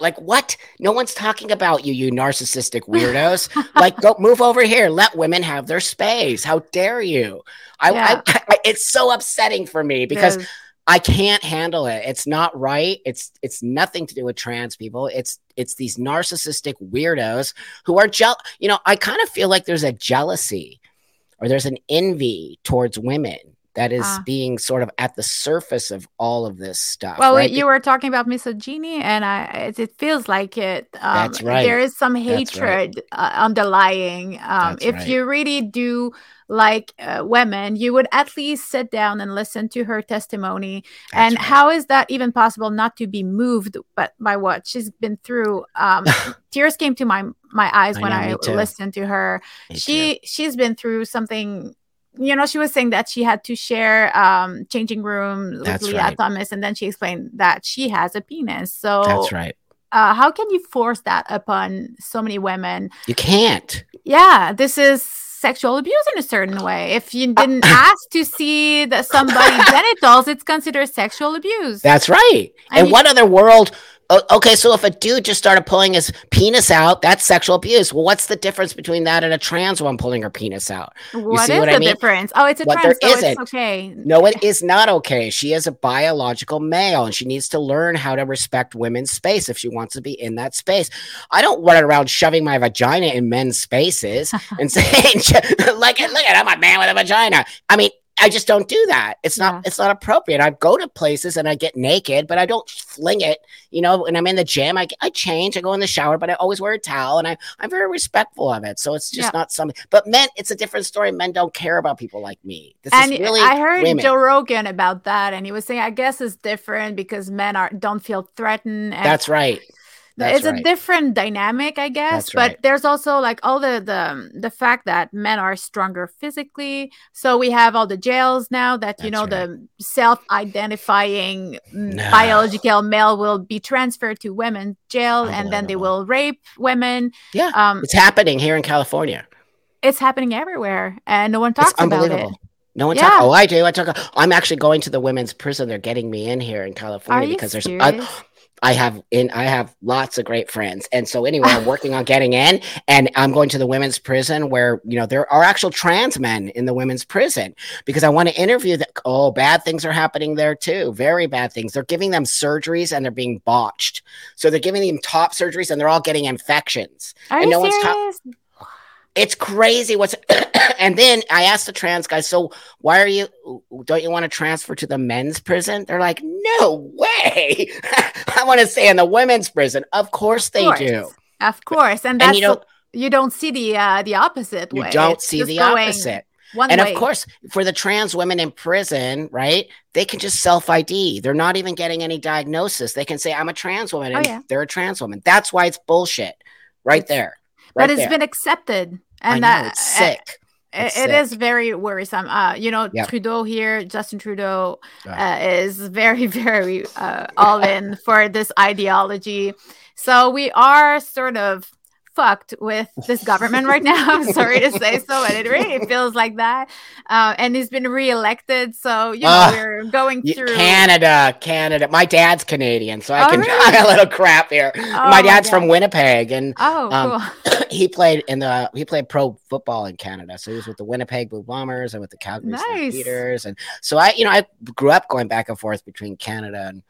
Like what? No one's talking about you, you narcissistic <laughs> weirdos. like, go move over here. Let women have their space. How dare you? I, Yeah. I, <laughs> I it's so upsetting for me because I can't handle it. It's not right. It's it's nothing to do with trans people. It's it's these narcissistic weirdos who are jealous. You know, I kind of feel like there's a jealousy or there's an envy towards women that is Ah. being sort of at the surface of all of this stuff. well right? you were talking about misogyny and i it, it feels like it um, That's right. there is some That's right. hatred uh, underlying um, if right. you really do like uh, women you would at least sit down and listen to her testimony That's and how is that even possible not to be moved but by what she's been through um, <laughs> tears came to my my eyes I when know, i listened to her Me too. she she's been through something you know she was saying that she had to share um changing room with That's Lia right. thomas and then she explained that she has a penis so That's right. uh, how can you force that upon so many women You can't. yeah this is sexual abuse in a certain way if you didn't <laughs> ask to see the somebody's <laughs> genitals it's considered sexual abuse That's right. And In you- what other world? Okay, so if a dude just started pulling his penis out, that's sexual abuse. Well, what's the difference between that and a trans woman pulling her penis out? What see is what I the mean? difference oh it's a What trans there oh, so isn't. it's okay No, it is not okay. She is a biological male and she needs to learn how to respect women's space if she wants to be in that space. I don't run around shoving my vagina in men's spaces and <laughs> saying, <laughs> like, look at I'm a man with a vagina. I mean, I just don't do that. It's not Yeah. it's not appropriate. I go to places and I get naked, but I don't fling it. You know, when I'm in the gym, I, I change, I go in the shower, but I always wear a towel and I, I'm very respectful of it. So it's just Yeah. not something but men, it's a different story. Men don't care about people like me. This and is really I heard women. Joe Rogan about that, and he was saying, I guess it's different because men are don't feel threatened. And That's right. That's it's a different dynamic, I guess. That's but right. there's also like all the the the fact that men are stronger physically. So we have all the jails now that you That's know right. the self-identifying mm, No. biological male will be transferred to women's jail, and then they will rape women. Yeah. Um, It's happening here in California. it's happening everywhere, and no one talks It's about it. unbelievable. No one Yeah. talk. Oh, I do. I talk. I'm actually going to the women's prison. They're getting me in here in California because there's. serious? I, have in. I have lots of great friends, and so anyway, I'm working on getting in, and I'm going to the women's prison where you know there are actual trans men in the women's prison because I want to interview that Oh, bad things are happening there too. Very bad things. They're giving them surgeries and they're being botched. So they're giving them top surgeries and they're all getting infections. Are and no one's ta- serious? It's crazy what's <coughs> and then i asked the trans guy so why are you don't you want to transfer to the men's prison? They're like no way. <laughs> I want to stay in the women's prison. Of course they course. do. Of course, and and that's you know you don't see the uh, the opposite you way. don't It's see the opposite. One and way. of course for the trans women in prison right they can just self id they're not even getting any diagnosis. They can say i'm a trans woman Oh, yeah. they're a trans woman. That's why it's bullshit. Right It's- there. but right it's there. been accepted, and know, that it's sick It, It's it is very worrisome. Uh, you know, Yeah. Trudeau here, Justin Trudeau, uh, is very, <laughs> very uh, all in for this ideology. So we are sort of fucked with this government right now. <laughs> I'm sorry to say so, but it really <laughs> feels like that. Uh, and he's been reelected, so you know Ah, we're going through. Canada, Canada. My dad's Canadian, so I Oh, <laughs> can really? talk a little crap here. Oh, my my dad's from Winnipeg, and Oh, Um, cool. <clears throat> he played in the he played pro football in Canada. So he was with the Winnipeg Blue Bombers and with the Calgary Nice. Stampeders, and so I, you know, I grew up going back and forth between Canada and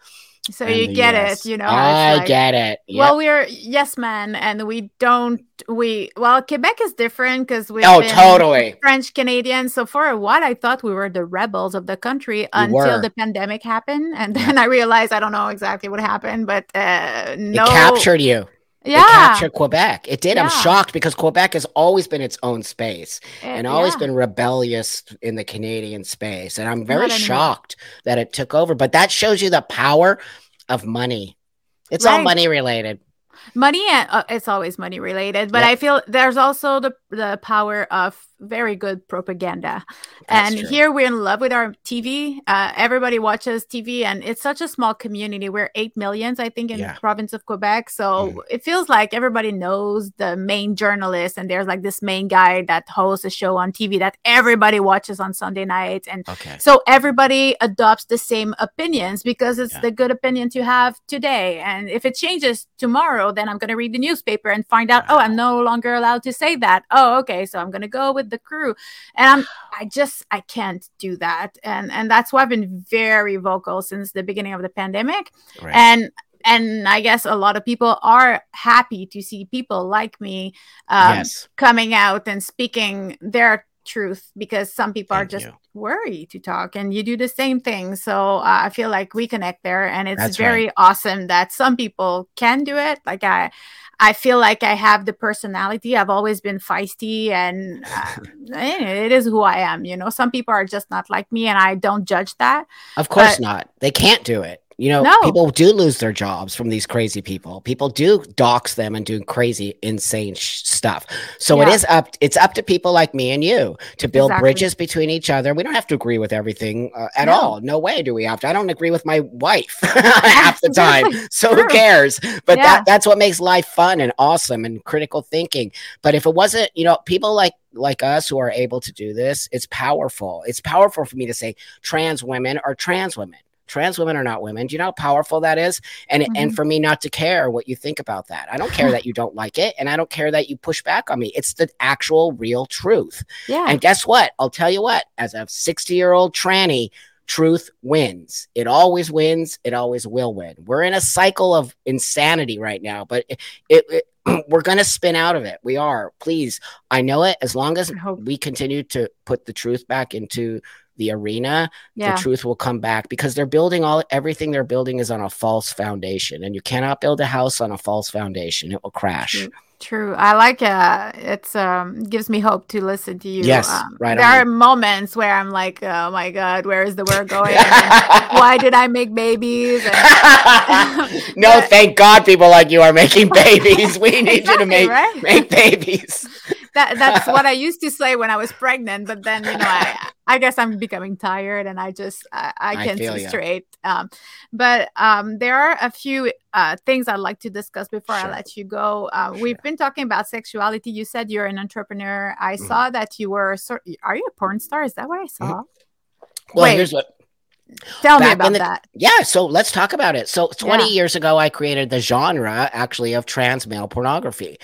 So you get US. it, you know. I like- get it. Yep. Well, we're yes men, and we don't. We well, Quebec is different because we. oh, totally. French Canadian. So for a while, I thought we were the rebels of the country until were. the pandemic happened, and then I realized I don't know exactly what happened, but uh, no, It captured you. Yeah, It captured Quebec. It did. I'm shocked because Quebec has always been its own space Uh, and always yeah. been rebellious in the Canadian space. And I'm very Not anymore. shocked that it took over. But that shows you the power of money. It's all money related. money uh, it's always money related but Yeah. i feel there's also the the power of very good propaganda That's and true. here we're in love with our tv uh, everybody watches tv and it's such a small community we're 8 millions i think in Yeah. the province of quebec so Mhm. it feels like everybody knows the main journalist and there's like this main guy that hosts a show on tv that everybody watches on sunday nights and Okay. so everybody adopts the same opinions because it's Yeah. the good opinion to have today. And if it changes tomorrow, then I'm going to read the newspaper and find out, oh, I'm no longer allowed to say that. Oh, okay. So I'm going to go with the crew. And I'm, I just, I can't do that. And, and that's why I've been very vocal since the beginning of the pandemic. Right. And, and I guess a lot of people are happy to see people like me um, yes. coming out and speaking their truth because some people are just you. worried to talk and you do the same thing so uh, i feel like we connect there and it's That's very awesome that some people can do it like i i feel like i have the personality i've always been feisty and uh, <laughs> it is who i am you know some people are just not like me and i don't judge that Of course but- not. They can't do it. You know, No. people do lose their jobs from these crazy people. People do dox them and do crazy, insane sh- stuff. So it Yeah. is up. It's up to people like me and you to build Exactly. bridges between each other. We don't have to agree with everything uh, at No. all. No way do we have to. I don't agree with my wife <laughs> <laughs> half the time. So who cares? But Yeah. that that's what makes life fun and awesome and critical thinking. But if it wasn't, you know, people like like us who are able to do this, it's powerful. It's powerful for me to say trans women are trans women. Trans women are not women. Do you know how powerful that is? And Mm-hmm. and for me not to care what you think about that. I don't care that you don't like it, and I don't care that you push back on me. It's the actual real truth. yeah And guess what? I'll tell you what. As a 60 year old tranny, truth wins. It always wins. It always will win. We're in a cycle of insanity right now, but it, it, it- <clears throat> we're going to spin out of it. We are. Please, I know it. As long as we continue to put the truth back into the arena, yeah the truth will come back because they're building all everything they're building is on a false foundation, and you cannot build a house on a false foundation. It will crash. True. True. I like uh it's um gives me hope to listen to you. Yes, Um, right There on. are moments where I'm like, oh my god, where is the world <laughs> going? Why did I make babies? And- <laughs> no, But- thank God people like you are making <laughs> babies. We need you to make right? make babies. That that's what I used to say when I was pregnant, but then you know I I guess I'm becoming tired and I just I, I I can't feel see ya. straight. Um, but um, there are a few uh, things I'd like to discuss before Sure. I let you go. Uh, We've been talking about sexuality. You said you're an entrepreneur. I Mhm. saw that you were. Sort, are you a porn star? Is that what I saw? Well, Wait. here's what Tell me Back in about the- that. Yeah, so let's talk about it. So 20 Yeah. years ago, I created the genre actually of trans male pornography.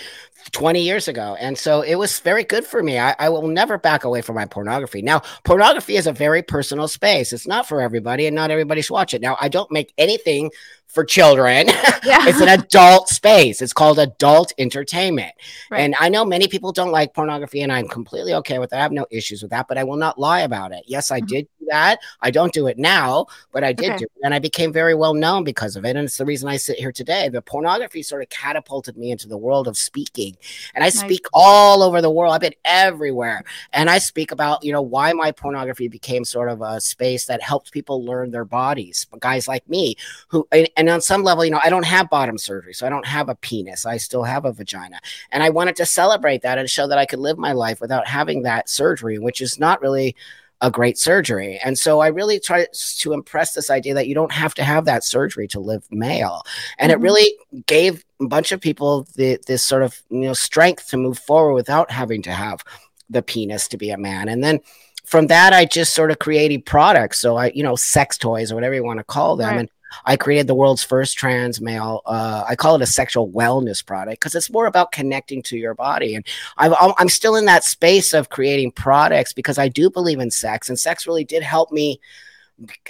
20 years ago. And so it was very good for me. I, I will never back away from my pornography. Now, pornography is a very personal space. It's not for everybody, and not everybody should watch it. Now, I don't make anything for children. <laughs> Yeah. it's an adult space. It's called adult entertainment. Right. And I know many people don't like pornography, and I'm completely okay with that. I have no issues with that, but I will not lie about it. Yes, I Mhm. did do that. I don't do it now, but I did Okay. do it. And I became very well known because of it. And it's the reason I sit here today. The pornography sort of catapulted me into the world of speaking. And I Nice. speak all over the world. I've been everywhere. And I speak about, you know, why my pornography became sort of a space that helped people learn their bodies. Guys like me who and, and on some level, you know, I don't have bottom surgery, so I don't have a penis. I still have a vagina. And I wanted to celebrate that and show that I could live my life without having that surgery, which is not really a great surgery. And so I really try to impress this idea that you don't have to have that surgery to live male. And Mhm. it really gave a bunch of people the, this sort of, you know, strength to move forward without having to have the penis to be a man. And then from that, I just sort of created products. So I, you know, sex toys or whatever you want to call them. Right. And I created the world's first trans male. Uh, I call it a sexual wellness product because it's more about connecting to your body. And I've, I'm I'm still in that space of creating products because I do believe in sex, and sex really did help me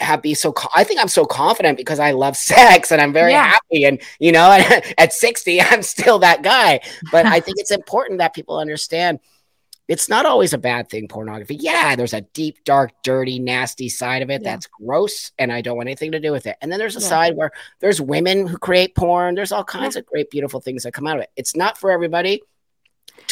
have be so i think i'm so confident because i love <laughs> sex and i'm very Yeah. happy and you know <laughs> at 60 i'm still that guy but i think <laughs> it's important that people understand it's not always a bad thing pornography. Yeah there's a deep dark dirty nasty side of it Yeah. that's gross and i don't want anything to do with it. And then there's a Yeah. side where there's women who create porn. There's all kinds of great beautiful things that come out of it. It's not for everybody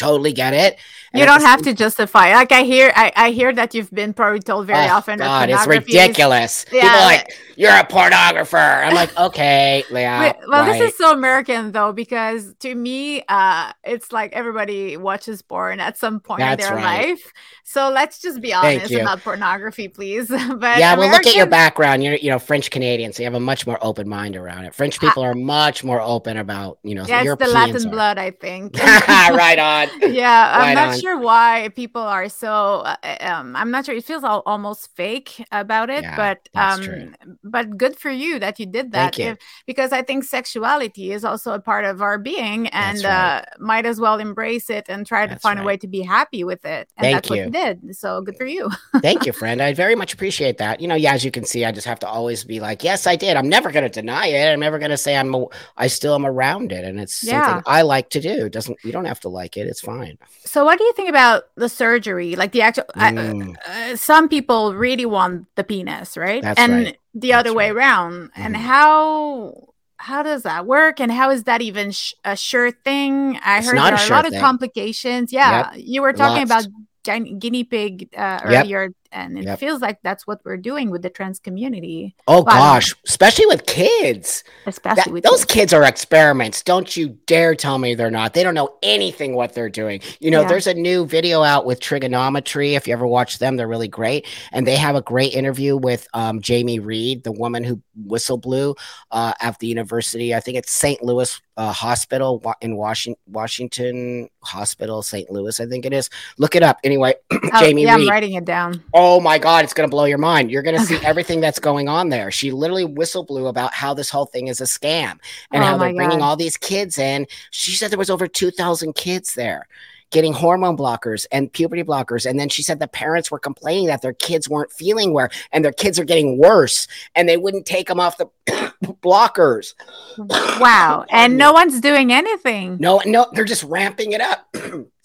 totally get it And you don't have to justify. Like I hear, I, I hear that you've been probably told very Oh, often. God, it's is- ridiculous. People Yeah. are like, you're a pornographer. I'm like, <laughs> okay. Wait, well, right. this is so American though, because to me, uh, it's like everybody watches porn at some point That's in their right. life. So let's just be honest about pornography, please. <laughs> but yeah, well, look at your background. You're, you know, French Canadian, so you have a much more open mind around it. French people are much more open about, you know, Yeah, it's the Latin are. blood, I think. <laughs> right on. Yeah, I'm Right not on. sure why people are so. Uh, um, I'm not sure. It feels all, almost fake about it, Yeah, but um, but good for you that you did that. Thank you. if- because I think sexuality is also a part of our being, and right. uh, might as well embrace it and try to That's find a way to be happy with it. And Thank that's what you. you did. So good for you. Thank you, friend. I very much <laughs> appreciate that. You know, yeah, as you can see, I just have to always be like, yes, I did. I'm never going to deny it. I'm never going to say I'm, a, I still am around it, and it's Yeah. something I like to do. It doesn't you don't have to like it? It's fine. So what do you think about the surgery? Like the actual. I- Mm. uh, some people really want the penis, right? That's and right. the other That's way right. around. And Mhm. how how does that work? And how is that even sh- a sure thing? I It's heard there a are a sure lot of complications. Yeah, you were talking Lots. about guinea pig uh, Yep. And it Yep. feels like that's what we're doing with the trans community, Oh Wow. gosh, especially with kids. especially That- with those kids. kids are experiments. Don't you dare tell me they're not. They don't know anything what they're doing. You know, Yeah. there's a new video out with Triggernometry. If you ever watch them, they're really great. And they have a great interview with um, Jamie Reed, the woman who whistle blew uh, at the university. I think it's St. Louis uh, Hospital in Washington, Washington Hospital, St. Louis, I think it is. Look it up. Anyway, <clears throat> Oh, Jamie yeah, Reed. I'm writing it down. Oh my God, it's going to blow your mind. You're going to see everything that's going on there. She literally whistle blew about how this whole thing is a scam and Oh how they're bringing God. all these kids in. She said there was over 2,000 kids there getting hormone blockers and puberty blockers. And then she said the parents were complaining that their kids weren't feeling well and their kids are getting worse and they wouldn't take them off the <coughs> blockers. Wow, <coughs> and no one's doing anything. No, no, they're just ramping it up. <coughs>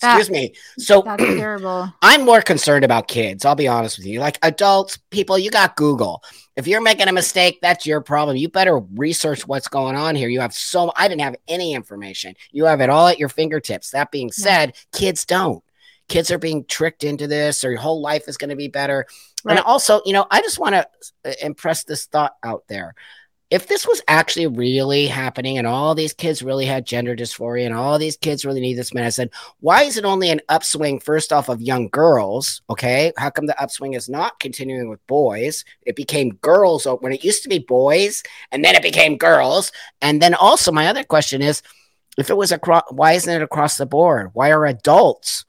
Excuse me. So That's terrible. I'm more concerned about kids. I'll be honest with you. Like adults, people, you got Google. If you're making a mistake, that's your problem. You better research what's going on here. You have so I didn't have any information. You have it all at your fingertips. That being said, kids don't. Kids are being tricked into this, or your whole life is going to be better. And also, you know, I just want to uh, impress this thought out there. If this was actually really happening and all these kids really had gender dysphoria and all these kids really need this medicine, why is it only an upswing first off of young girls? Okay. How come the upswing is not continuing with boys? It became girls when it used to be boys and then it became girls. And then also, my other question is if it was across, why isn't it across the board? Why are adults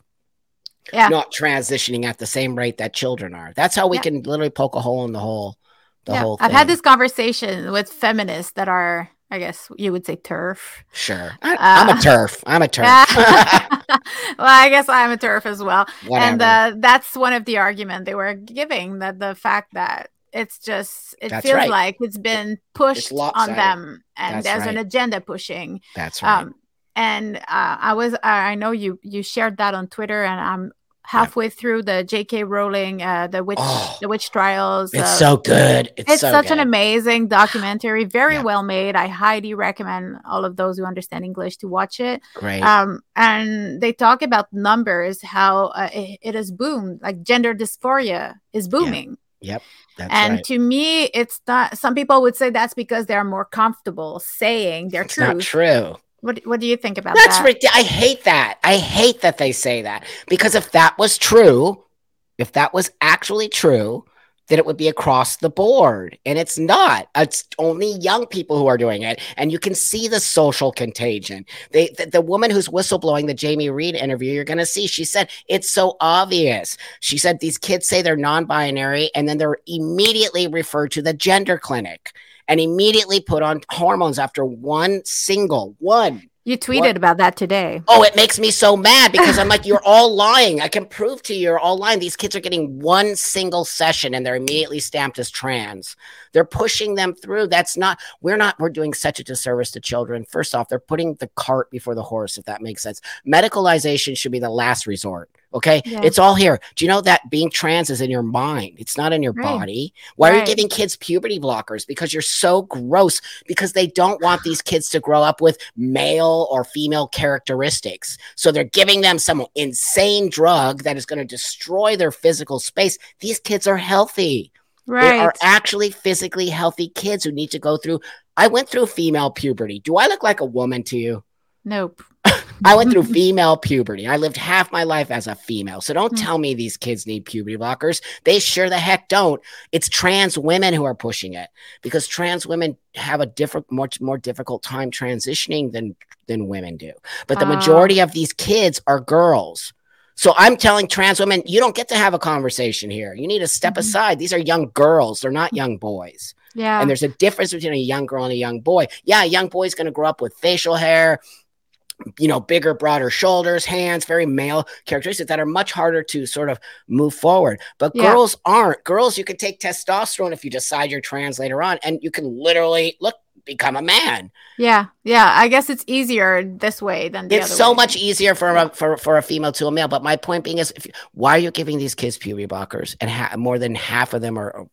Yeah. not transitioning at the same rate that children are? That's how we Yeah. can literally poke a hole in the whole. The yeah. whole I've had this conversation with feminists that are, I guess you would say, TERF. Sure. I, I'm a Uh, <laughs> TERF. I'm a TERF. <laughs> well, I guess I'm a TERF as well. Whatever. And uh, that's one of the argument they were giving that the fact that it's just it That's feels right. like it's been pushed on them and That's there's an agenda pushing That's right. um and uh, i was i know you you shared that on twitter and i'm halfway through the jk rowling uh the witch Oh, the witch trials it's uh, so good. It's, it's so such good. an amazing <sighs> documentary very Yeah. well made i highly recommend all of those who understand english to watch it Great. um, and they talk about numbers how uh, it, it has boomed like gender dysphoria is booming yep. That's and right. to me it's not some people would say that's because they're more comfortable saying their It's not true. What, what do you think about That's that ridiculous. I hate that. I hate that they say that because if that was true, if that was actually true, then it would be across the board. And it's not. It's only young people who are doing it. And you can see the social contagion. They, the, the woman who's whistleblowing the Jamie Reed interview, you're going to see, she said, it's so obvious. She said, these kids say they're non binary and then they're immediately referred to the gender clinic and immediately put on hormones after one single, one You tweeted What? about that today. Oh, it makes me so mad because I'm like, you're all lying. I can prove to you you're all lying. These kids are getting one single session and they're immediately stamped as trans. They're pushing them through. That's not, we're not, we're doing such a disservice to children. First off, they're putting the cart before the horse, if that makes sense. Medicalization should be the last resort. Okay. Yeah. It's all here. Do you know that being trans is in your mind? It's not in your Right. body. Why are you giving kids puberty blockers? Because you're so gross. Because they don't want these <sighs> kids to grow up with male or female characteristics. So they're giving them some insane drug that is going to destroy their physical space. These kids are healthy. Right. They are actually physically healthy kids who need to go through. I went through female puberty. Do I look like a woman to you? nope. I went through female puberty. I lived half my life as a female. So don't Hmm. tell me these kids need puberty blockers. They sure the heck don't. It's trans women who are pushing it because trans women have a different, much more difficult time transitioning than than women do. But the Ah. majority of these kids are girls. So I'm telling trans women, you don't get to have a conversation here. You need to step Mhm. aside. These are young girls. They're not young boys. Yeah. And there's a difference between a young girl and a young boy. Yeah, a young boy's going to grow up with facial hair, you know, bigger, broader shoulders, hands, very male characteristics that are much harder to sort of move forward. But Yeah. girls aren't. Girls, you can take testosterone if you decide you're trans later on, and you can literally look become a man. yeah. Yeah. I guess it's easier this way than the It's so way. much easier for a for, for a female to a male. But my point being is, if, why are you giving these kids puberty blockers? And ha- more than half of them are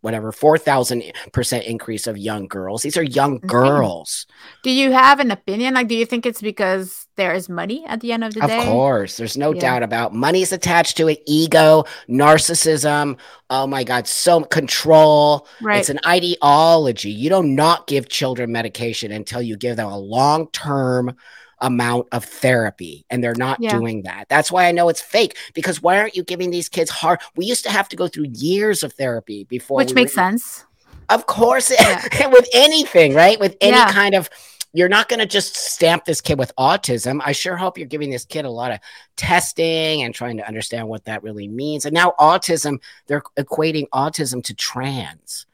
whatever four thousand percent increase of young girls. These are young mm-hmm. girls. Do you have an opinion? Like, do you think it's because there is money at the end of the Of day? Of course, there's no Yeah. doubt about money's attached to it. Ego, narcissism. Oh my God, so control. Right. It's an ideology. You do not give children medication until you give them a long term amount of therapy, and they're not Yeah. doing that. That's why I know it's fake. Because why aren't you giving these kids hard? We used to have to go through years of therapy before, Which we makes were- sense. Of course, <laughs> Yeah. with anything, right? With any kind of, you're not going to just stamp this kid with autism. I sure hope you're giving this kid a lot of testing and trying to understand what that really means. And now autism, they're equating autism to trans.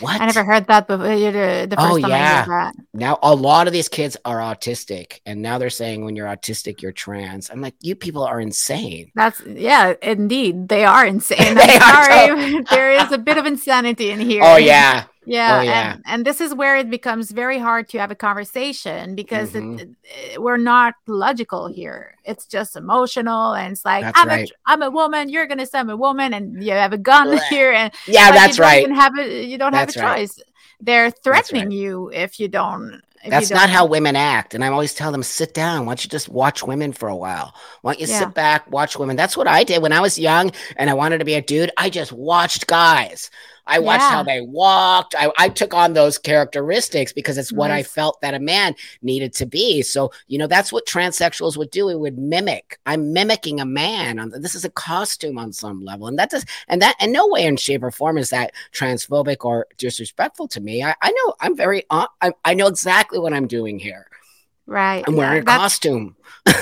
What? I never heard that before. The, the first Oh, time yeah. I heard that. Now a lot of these kids are autistic, and now they're saying when you're autistic, you're trans. I'm like, you people are insane. That's yeah, indeed. They are insane. <laughs> They I'm are sorry. there is a bit of insanity in <laughs> oh, here. Oh yeah, Yeah, Oh, yeah. And, and this is where it becomes very hard to have a conversation because it, Mhm. it- we're not logical here. It's just emotional, and it's like That's I'm right. a I'm a woman, you're gonna say I'm a woman, and you have a gun <laughs> Blech. here, and yeah, like, that's you right. even have a, you don't That's have a right. choice. They're threatening you if you don't. If That's you not don't- how women act. And I always tell them, sit down. Why don't you just watch women for a while? Why don't you Yeah. sit back, watch women? That's what I did when I was young and I wanted to be a dude. I just watched guys. I watched Yeah. how they walked. I, I took on those characteristics because it's what I felt that a man needed to be. So, you know, that's what transsexuals would do. It would mimic. I'm mimicking a man. On, this is a costume on some level. And that does, and that, in no way in shape or form is that transphobic or disrespectful to me. I, I know I'm very, hon- I, I know exactly what I'm doing here. right? I'm yeah, wearing a that's- costume. <laughs>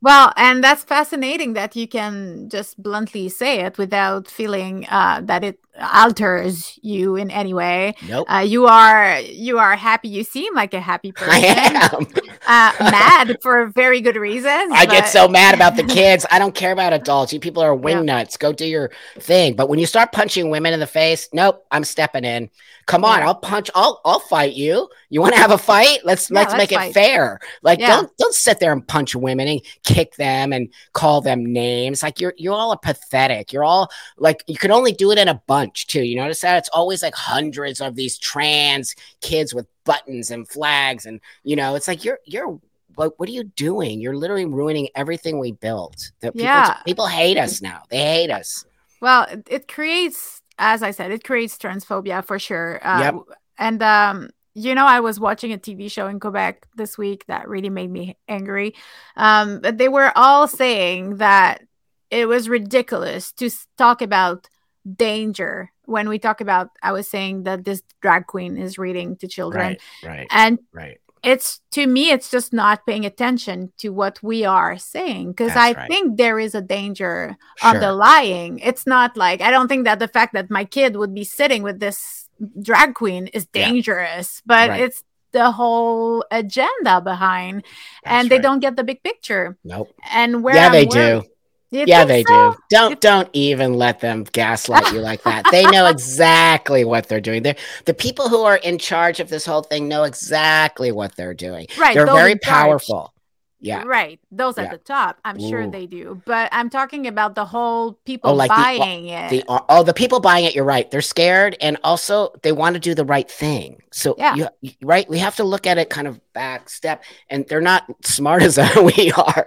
Well, and that's fascinating that you can just bluntly say it without feeling uh, that it alters you in any way. Nope. Uh, you are you are happy. You seem like a happy <laughs> person. I am. Uh, mad for very good reasons. I get so mad about the <laughs> kids. I don't care about adults. You people are Yeah. wing nuts. Go do your thing. But when you start punching women in the face, nope, I'm stepping in. Come on, Yeah. I'll punch. I'll I'll fight you. You want to have a fight? Let's Yeah, let's let's make fight. it fair. Like Yeah. don't don't sit there and punch women and kick them and call them names. Like you're you're all a pathetic. You're all like you can only do it in a bunch too. You notice that it's always like hundreds of these trans kids with buttons and flags and you know it's like you're you're what what are you doing? You're literally ruining everything we built. That people, Yeah. people hate us now. They hate us. Well, it, it creates, as I said, it creates transphobia for sure. Uh, Yep. And um, you know, I was watching a TV show in Quebec this week that really made me angry. Um, but they were all saying that it was ridiculous to talk about danger when we talk about. I was saying that this drag queen is reading to children, right, and right. it's to me it's just not paying attention to what we are saying because i right. think there is a danger Sure. underlying it's not like i don't think that the fact that my kid would be sitting with this drag queen is Yeah. dangerous but Right. it's the whole agenda behind and they right. don't get the big picture Nope. and where yeah, I'm they do. You Yeah, they so? do. Don't don't even let them gaslight you like that. They know <laughs> exactly what they're doing. They're, the people who are in charge of this whole thing know exactly what they're doing. right they're very powerful. Yeah. right those Yeah. at the top i'm sure they do but i'm talking about the whole people oh, like the- uh, buying it The uh, oh the people buying it, you're right. They're scared and also they want to do the right thing. So Yeah. you, you- right, we have to look at it kind of back step. And they're not <laughs> smart as <laughs> we are.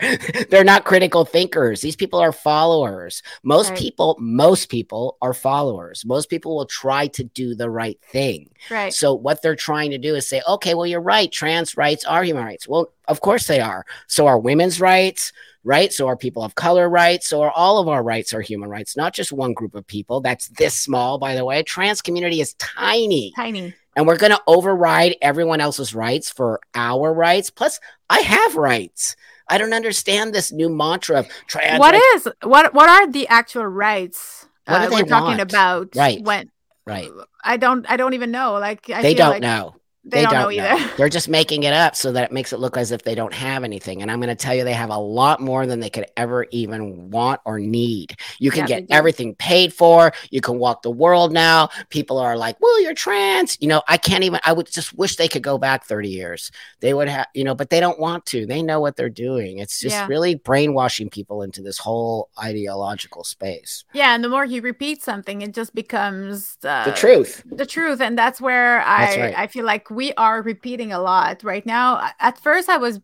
they're not critical thinkers. These people are followers. Most Right. people, most people are followers. Most people will try to do the right thing. right So what they're trying to do is say, okay, well, you're right. Trans rights are human rights. Well, of course they are. So are women's rights, right? So are people of color rights. So are all of our rights are human rights, not just one group of people. That's this small, by the way. Trans community is tiny, tiny and we're going to override everyone else's rights for our rights. Plus, I have rights. I don't understand this new mantra of trans. what rights. is what what are the actual rights What uh, we're talking about Right. when right? i don't i don't even know like I They feel don't like know. They, don't, know either <laughs> They're just making it up so that it makes it look as if they don't have anything. And I'm going to tell you, they have a lot more than they could ever even want or need. You can Yeah, get everything paid for. You can walk the world now. People are like, well, you're trans. You know, I can't even, I would just wish they could go back 30 years. They would have, you know, but they don't want to. They know what they're doing. It's just Yeah. really brainwashing people into this whole ideological space. yeah and the more you repeat something it just becomes uh, the truth. the truth and that's where That's i right. i feel like we are repeating a lot right now. At first i was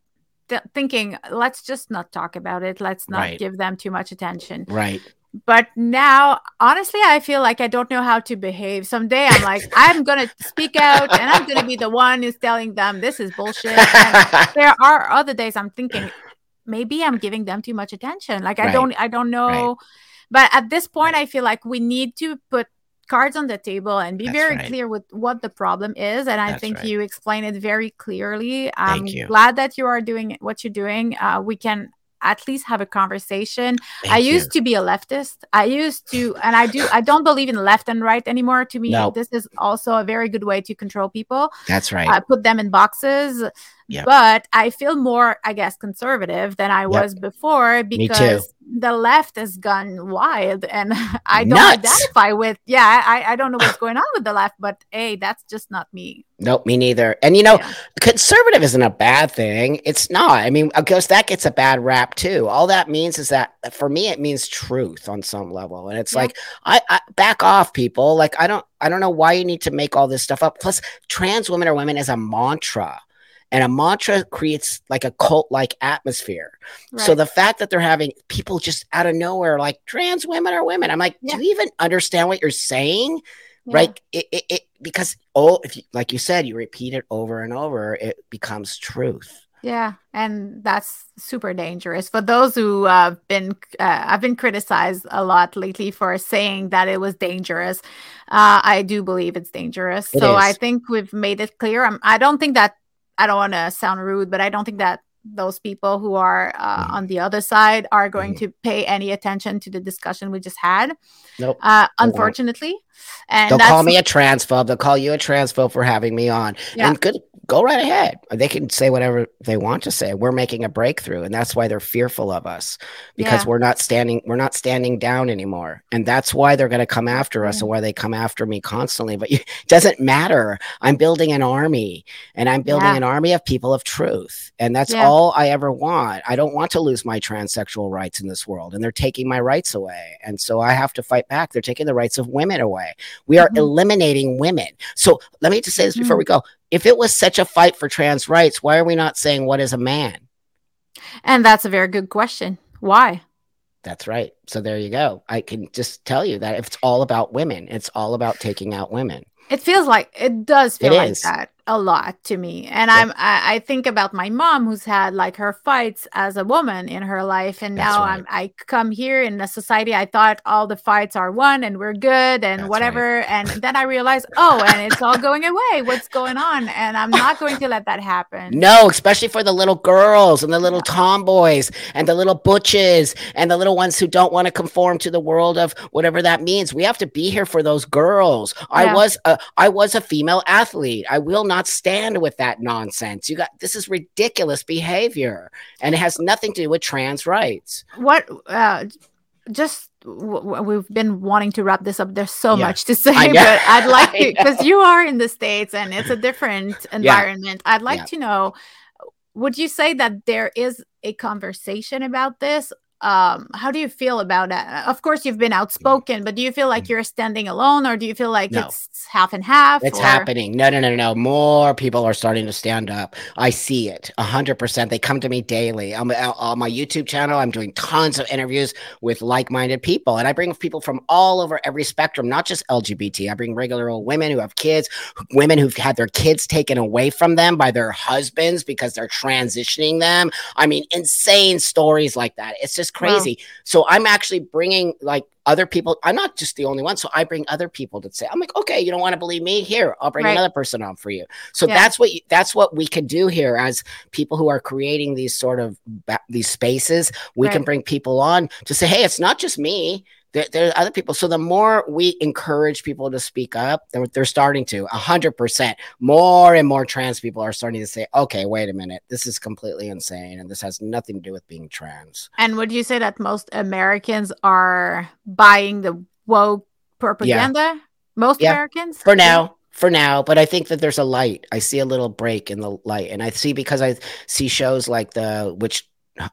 th- thinking let's just not talk about it. Let's not Right. give them too much attention. Right. but now honestly i feel like i don't know how to behave. Someday i'm like <laughs> i'm gonna speak out and i'm gonna be the one who's telling them this is bullshit and <laughs> there are other days i'm thinking maybe i'm giving them too much attention. Like i Right. don't i don't know. But at this point i feel like we need to put cards on the table and be That's very right. clear with what the problem is and i That's think right. you explain it very clearly i'm Thank you. glad that you are doing what you're doing uh, we can at least have a conversation I Thank you. used to be a leftist. I used to, and I do, I don't believe in left and right anymore. To me, No. this is also a very good way to control people, That's right. uh, put them in boxes. Yep. But I feel more, I guess, conservative than I Yep. was before because the left has gone wild and <laughs> I don't Nuts. identify with, yeah, I, I don't know what's going on with the left, but hey, that's just not me. Nope, me neither. And you know, Yeah. conservative isn't a bad thing. It's not. I mean, of course, that gets a bad rap too. All that means is that for me, it means truth on some level. And it's Yeah. like, I, I back off, people. Like, I don't, I don't know why you need to make all this stuff up. Plus, trans women are women is a mantra. And a mantra creates like a cult like atmosphere. So the fact that they're having people just out of nowhere like trans women are women, I'm like, Yeah. do you even understand what you're saying? Yeah. right it, it, it because oh if you like you said you repeat it over and over it becomes truth Yeah, and that's super dangerous for those who have been. Uh, I've been criticized a lot lately for saying that it was dangerous. Uh, I do believe it's dangerous, It so I think we've made it clear. I'm, I don't think that I don't want to sound rude, but I don't think that those people who are uh, Mhm. on the other side are going Mhm. to pay any attention to the discussion we just had. nope Uh, unfortunately, and they'll call me a transphobe they'll call you a transphobe for having me on Yeah. and good go right ahead. They can say whatever they want to say. We're making a breakthrough and that's why they're fearful of us because Yeah. we're not standing we're not standing down anymore. And that's why they're going to come after us and why they come after me constantly. But you, it doesn't matter. I'm building an army and i'm building Yeah. an army of people of truth and that's Yeah. all i ever want. I don't want to lose my transsexual rights in this world and they're taking my rights away. And so i have to fight back. They're taking the rights of women away. We are Mhm. eliminating women. So let me just say this before Mhm. we go if it was such a fight for trans rights why are we not saying what is a man and that's a very good question. Why? That's right. So there you go. I can just tell you that if it's all about women, it's all about taking out women. It feels like it does feel It like is. that a lot to me. And Yep. I'm I, I think about my mom who's had like her fights as a woman in her life. And That's now right. I'm I come here in a society I thought all the fights are won and we're good and That's whatever. And then I realize <laughs> oh, and it's all going away. What's going on? And I'm not going to let that happen. No, especially for the little girls and the little tomboys and the little butches and the little ones who don't want to conform to the world of whatever that means. We have to be here for those girls. I was a I was a female athlete. I will not not stand with that nonsense. You got this is ridiculous behavior, and it has nothing to do with trans rights. What? Uh, just we've been wanting to wrap this up. There's so Yeah. much to say, I but I'd like <laughs> to because you are in the states and it's a different environment. I'd like Yeah. to know: Would you say that there is a conversation about this? Um, how do you feel about that? Of course, you've been outspoken, but do you feel like you're standing alone, or do you feel like Mm. No. it's half and half? It's or- happening. No, no, no, no. More people are starting to stand up. I see it a hundred percent. They come to me daily. I'm uh, on my YouTube channel. I'm doing tons of interviews with like-minded people, and I bring people from all over every spectrum, not just LGBT. I bring regular old women who have kids, women who've had their kids taken away from them by their husbands because they're transitioning them. I mean, insane stories like that. It's just Wow. crazy. So I'm actually bringing like other people. I'm not just the only one. So I bring other people to say, I'm like, okay, you don't want to believe me? Here, I'll bring Right. another person on for you. So Yeah. that's what you, that's what we can do here as people who are creating these sort of ba- these spaces. We can bring people on to say, hey, it's not just me. There, there are other people. So the more we encourage people to speak up, they're, they're starting to. A hundred percent. More and more trans people are starting to say, okay, wait a minute, this is completely insane, and this has nothing to do with being trans. And would you say that most Americans are buying the woke propaganda? Most Yeah. Americans? for now for now but i think that there's a light i see a little break in the light and i see because i see shows like the Witch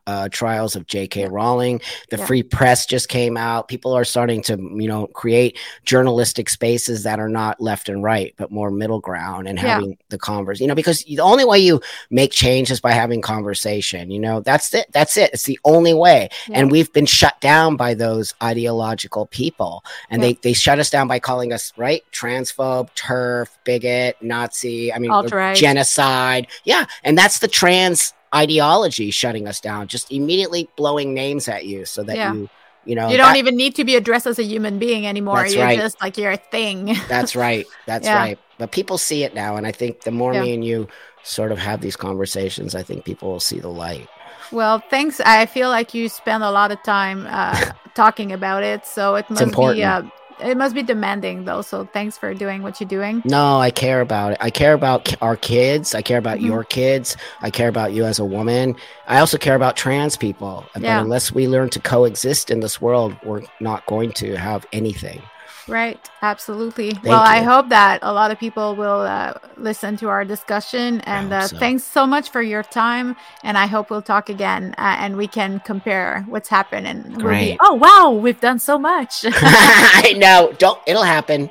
uh, trials of J.K. Rowling. The Yeah. Free Press just came out. People are starting to, you know, create journalistic spaces that are not left and right, but more middle ground and Yeah. having the converse. You know, because the only way you make change is by having conversation. You know, that's it. That's it. It's the only way. Yeah. And we've been shut down by those ideological people, and Yeah. they they shut us down by calling us right transphobe, TERF, bigot, Nazi. I mean, genocide. Yeah, and that's the trans ideology shutting us down, just immediately blowing names at you so that Yeah. you, you know, you don't that- even need to be addressed as a human being anymore. You're right. just like you're a thing. <laughs> That's right. That's Yeah. right. But people see it now, and I think the more Yeah. me and you sort of have these conversations, I think people will see the light. Well, thanks. I feel like you spend a lot of time uh, <laughs> talking about it, so it must important. be uh, it must be demanding though. So thanks for doing what you're doing. No, I care about it. I care about our kids. I care about Mhm. your kids. I care about you as a woman. I also care about trans people. But Yeah. unless we learn to coexist in this world, we're not going to have anything. Right. Absolutely. well, I hope that a lot of people will uh, listen to our discussion. And uh, so. thanks so much for your time. And I hope we'll talk again uh, and we can compare what's happened. And we'll be, oh wow, we've done so much. <laughs> I know. Don't. It'll happen.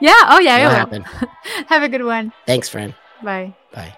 yeah. Oh yeah. it It'll will. happen. <laughs> Have a good one. Thanks, friend. Bye. Bye.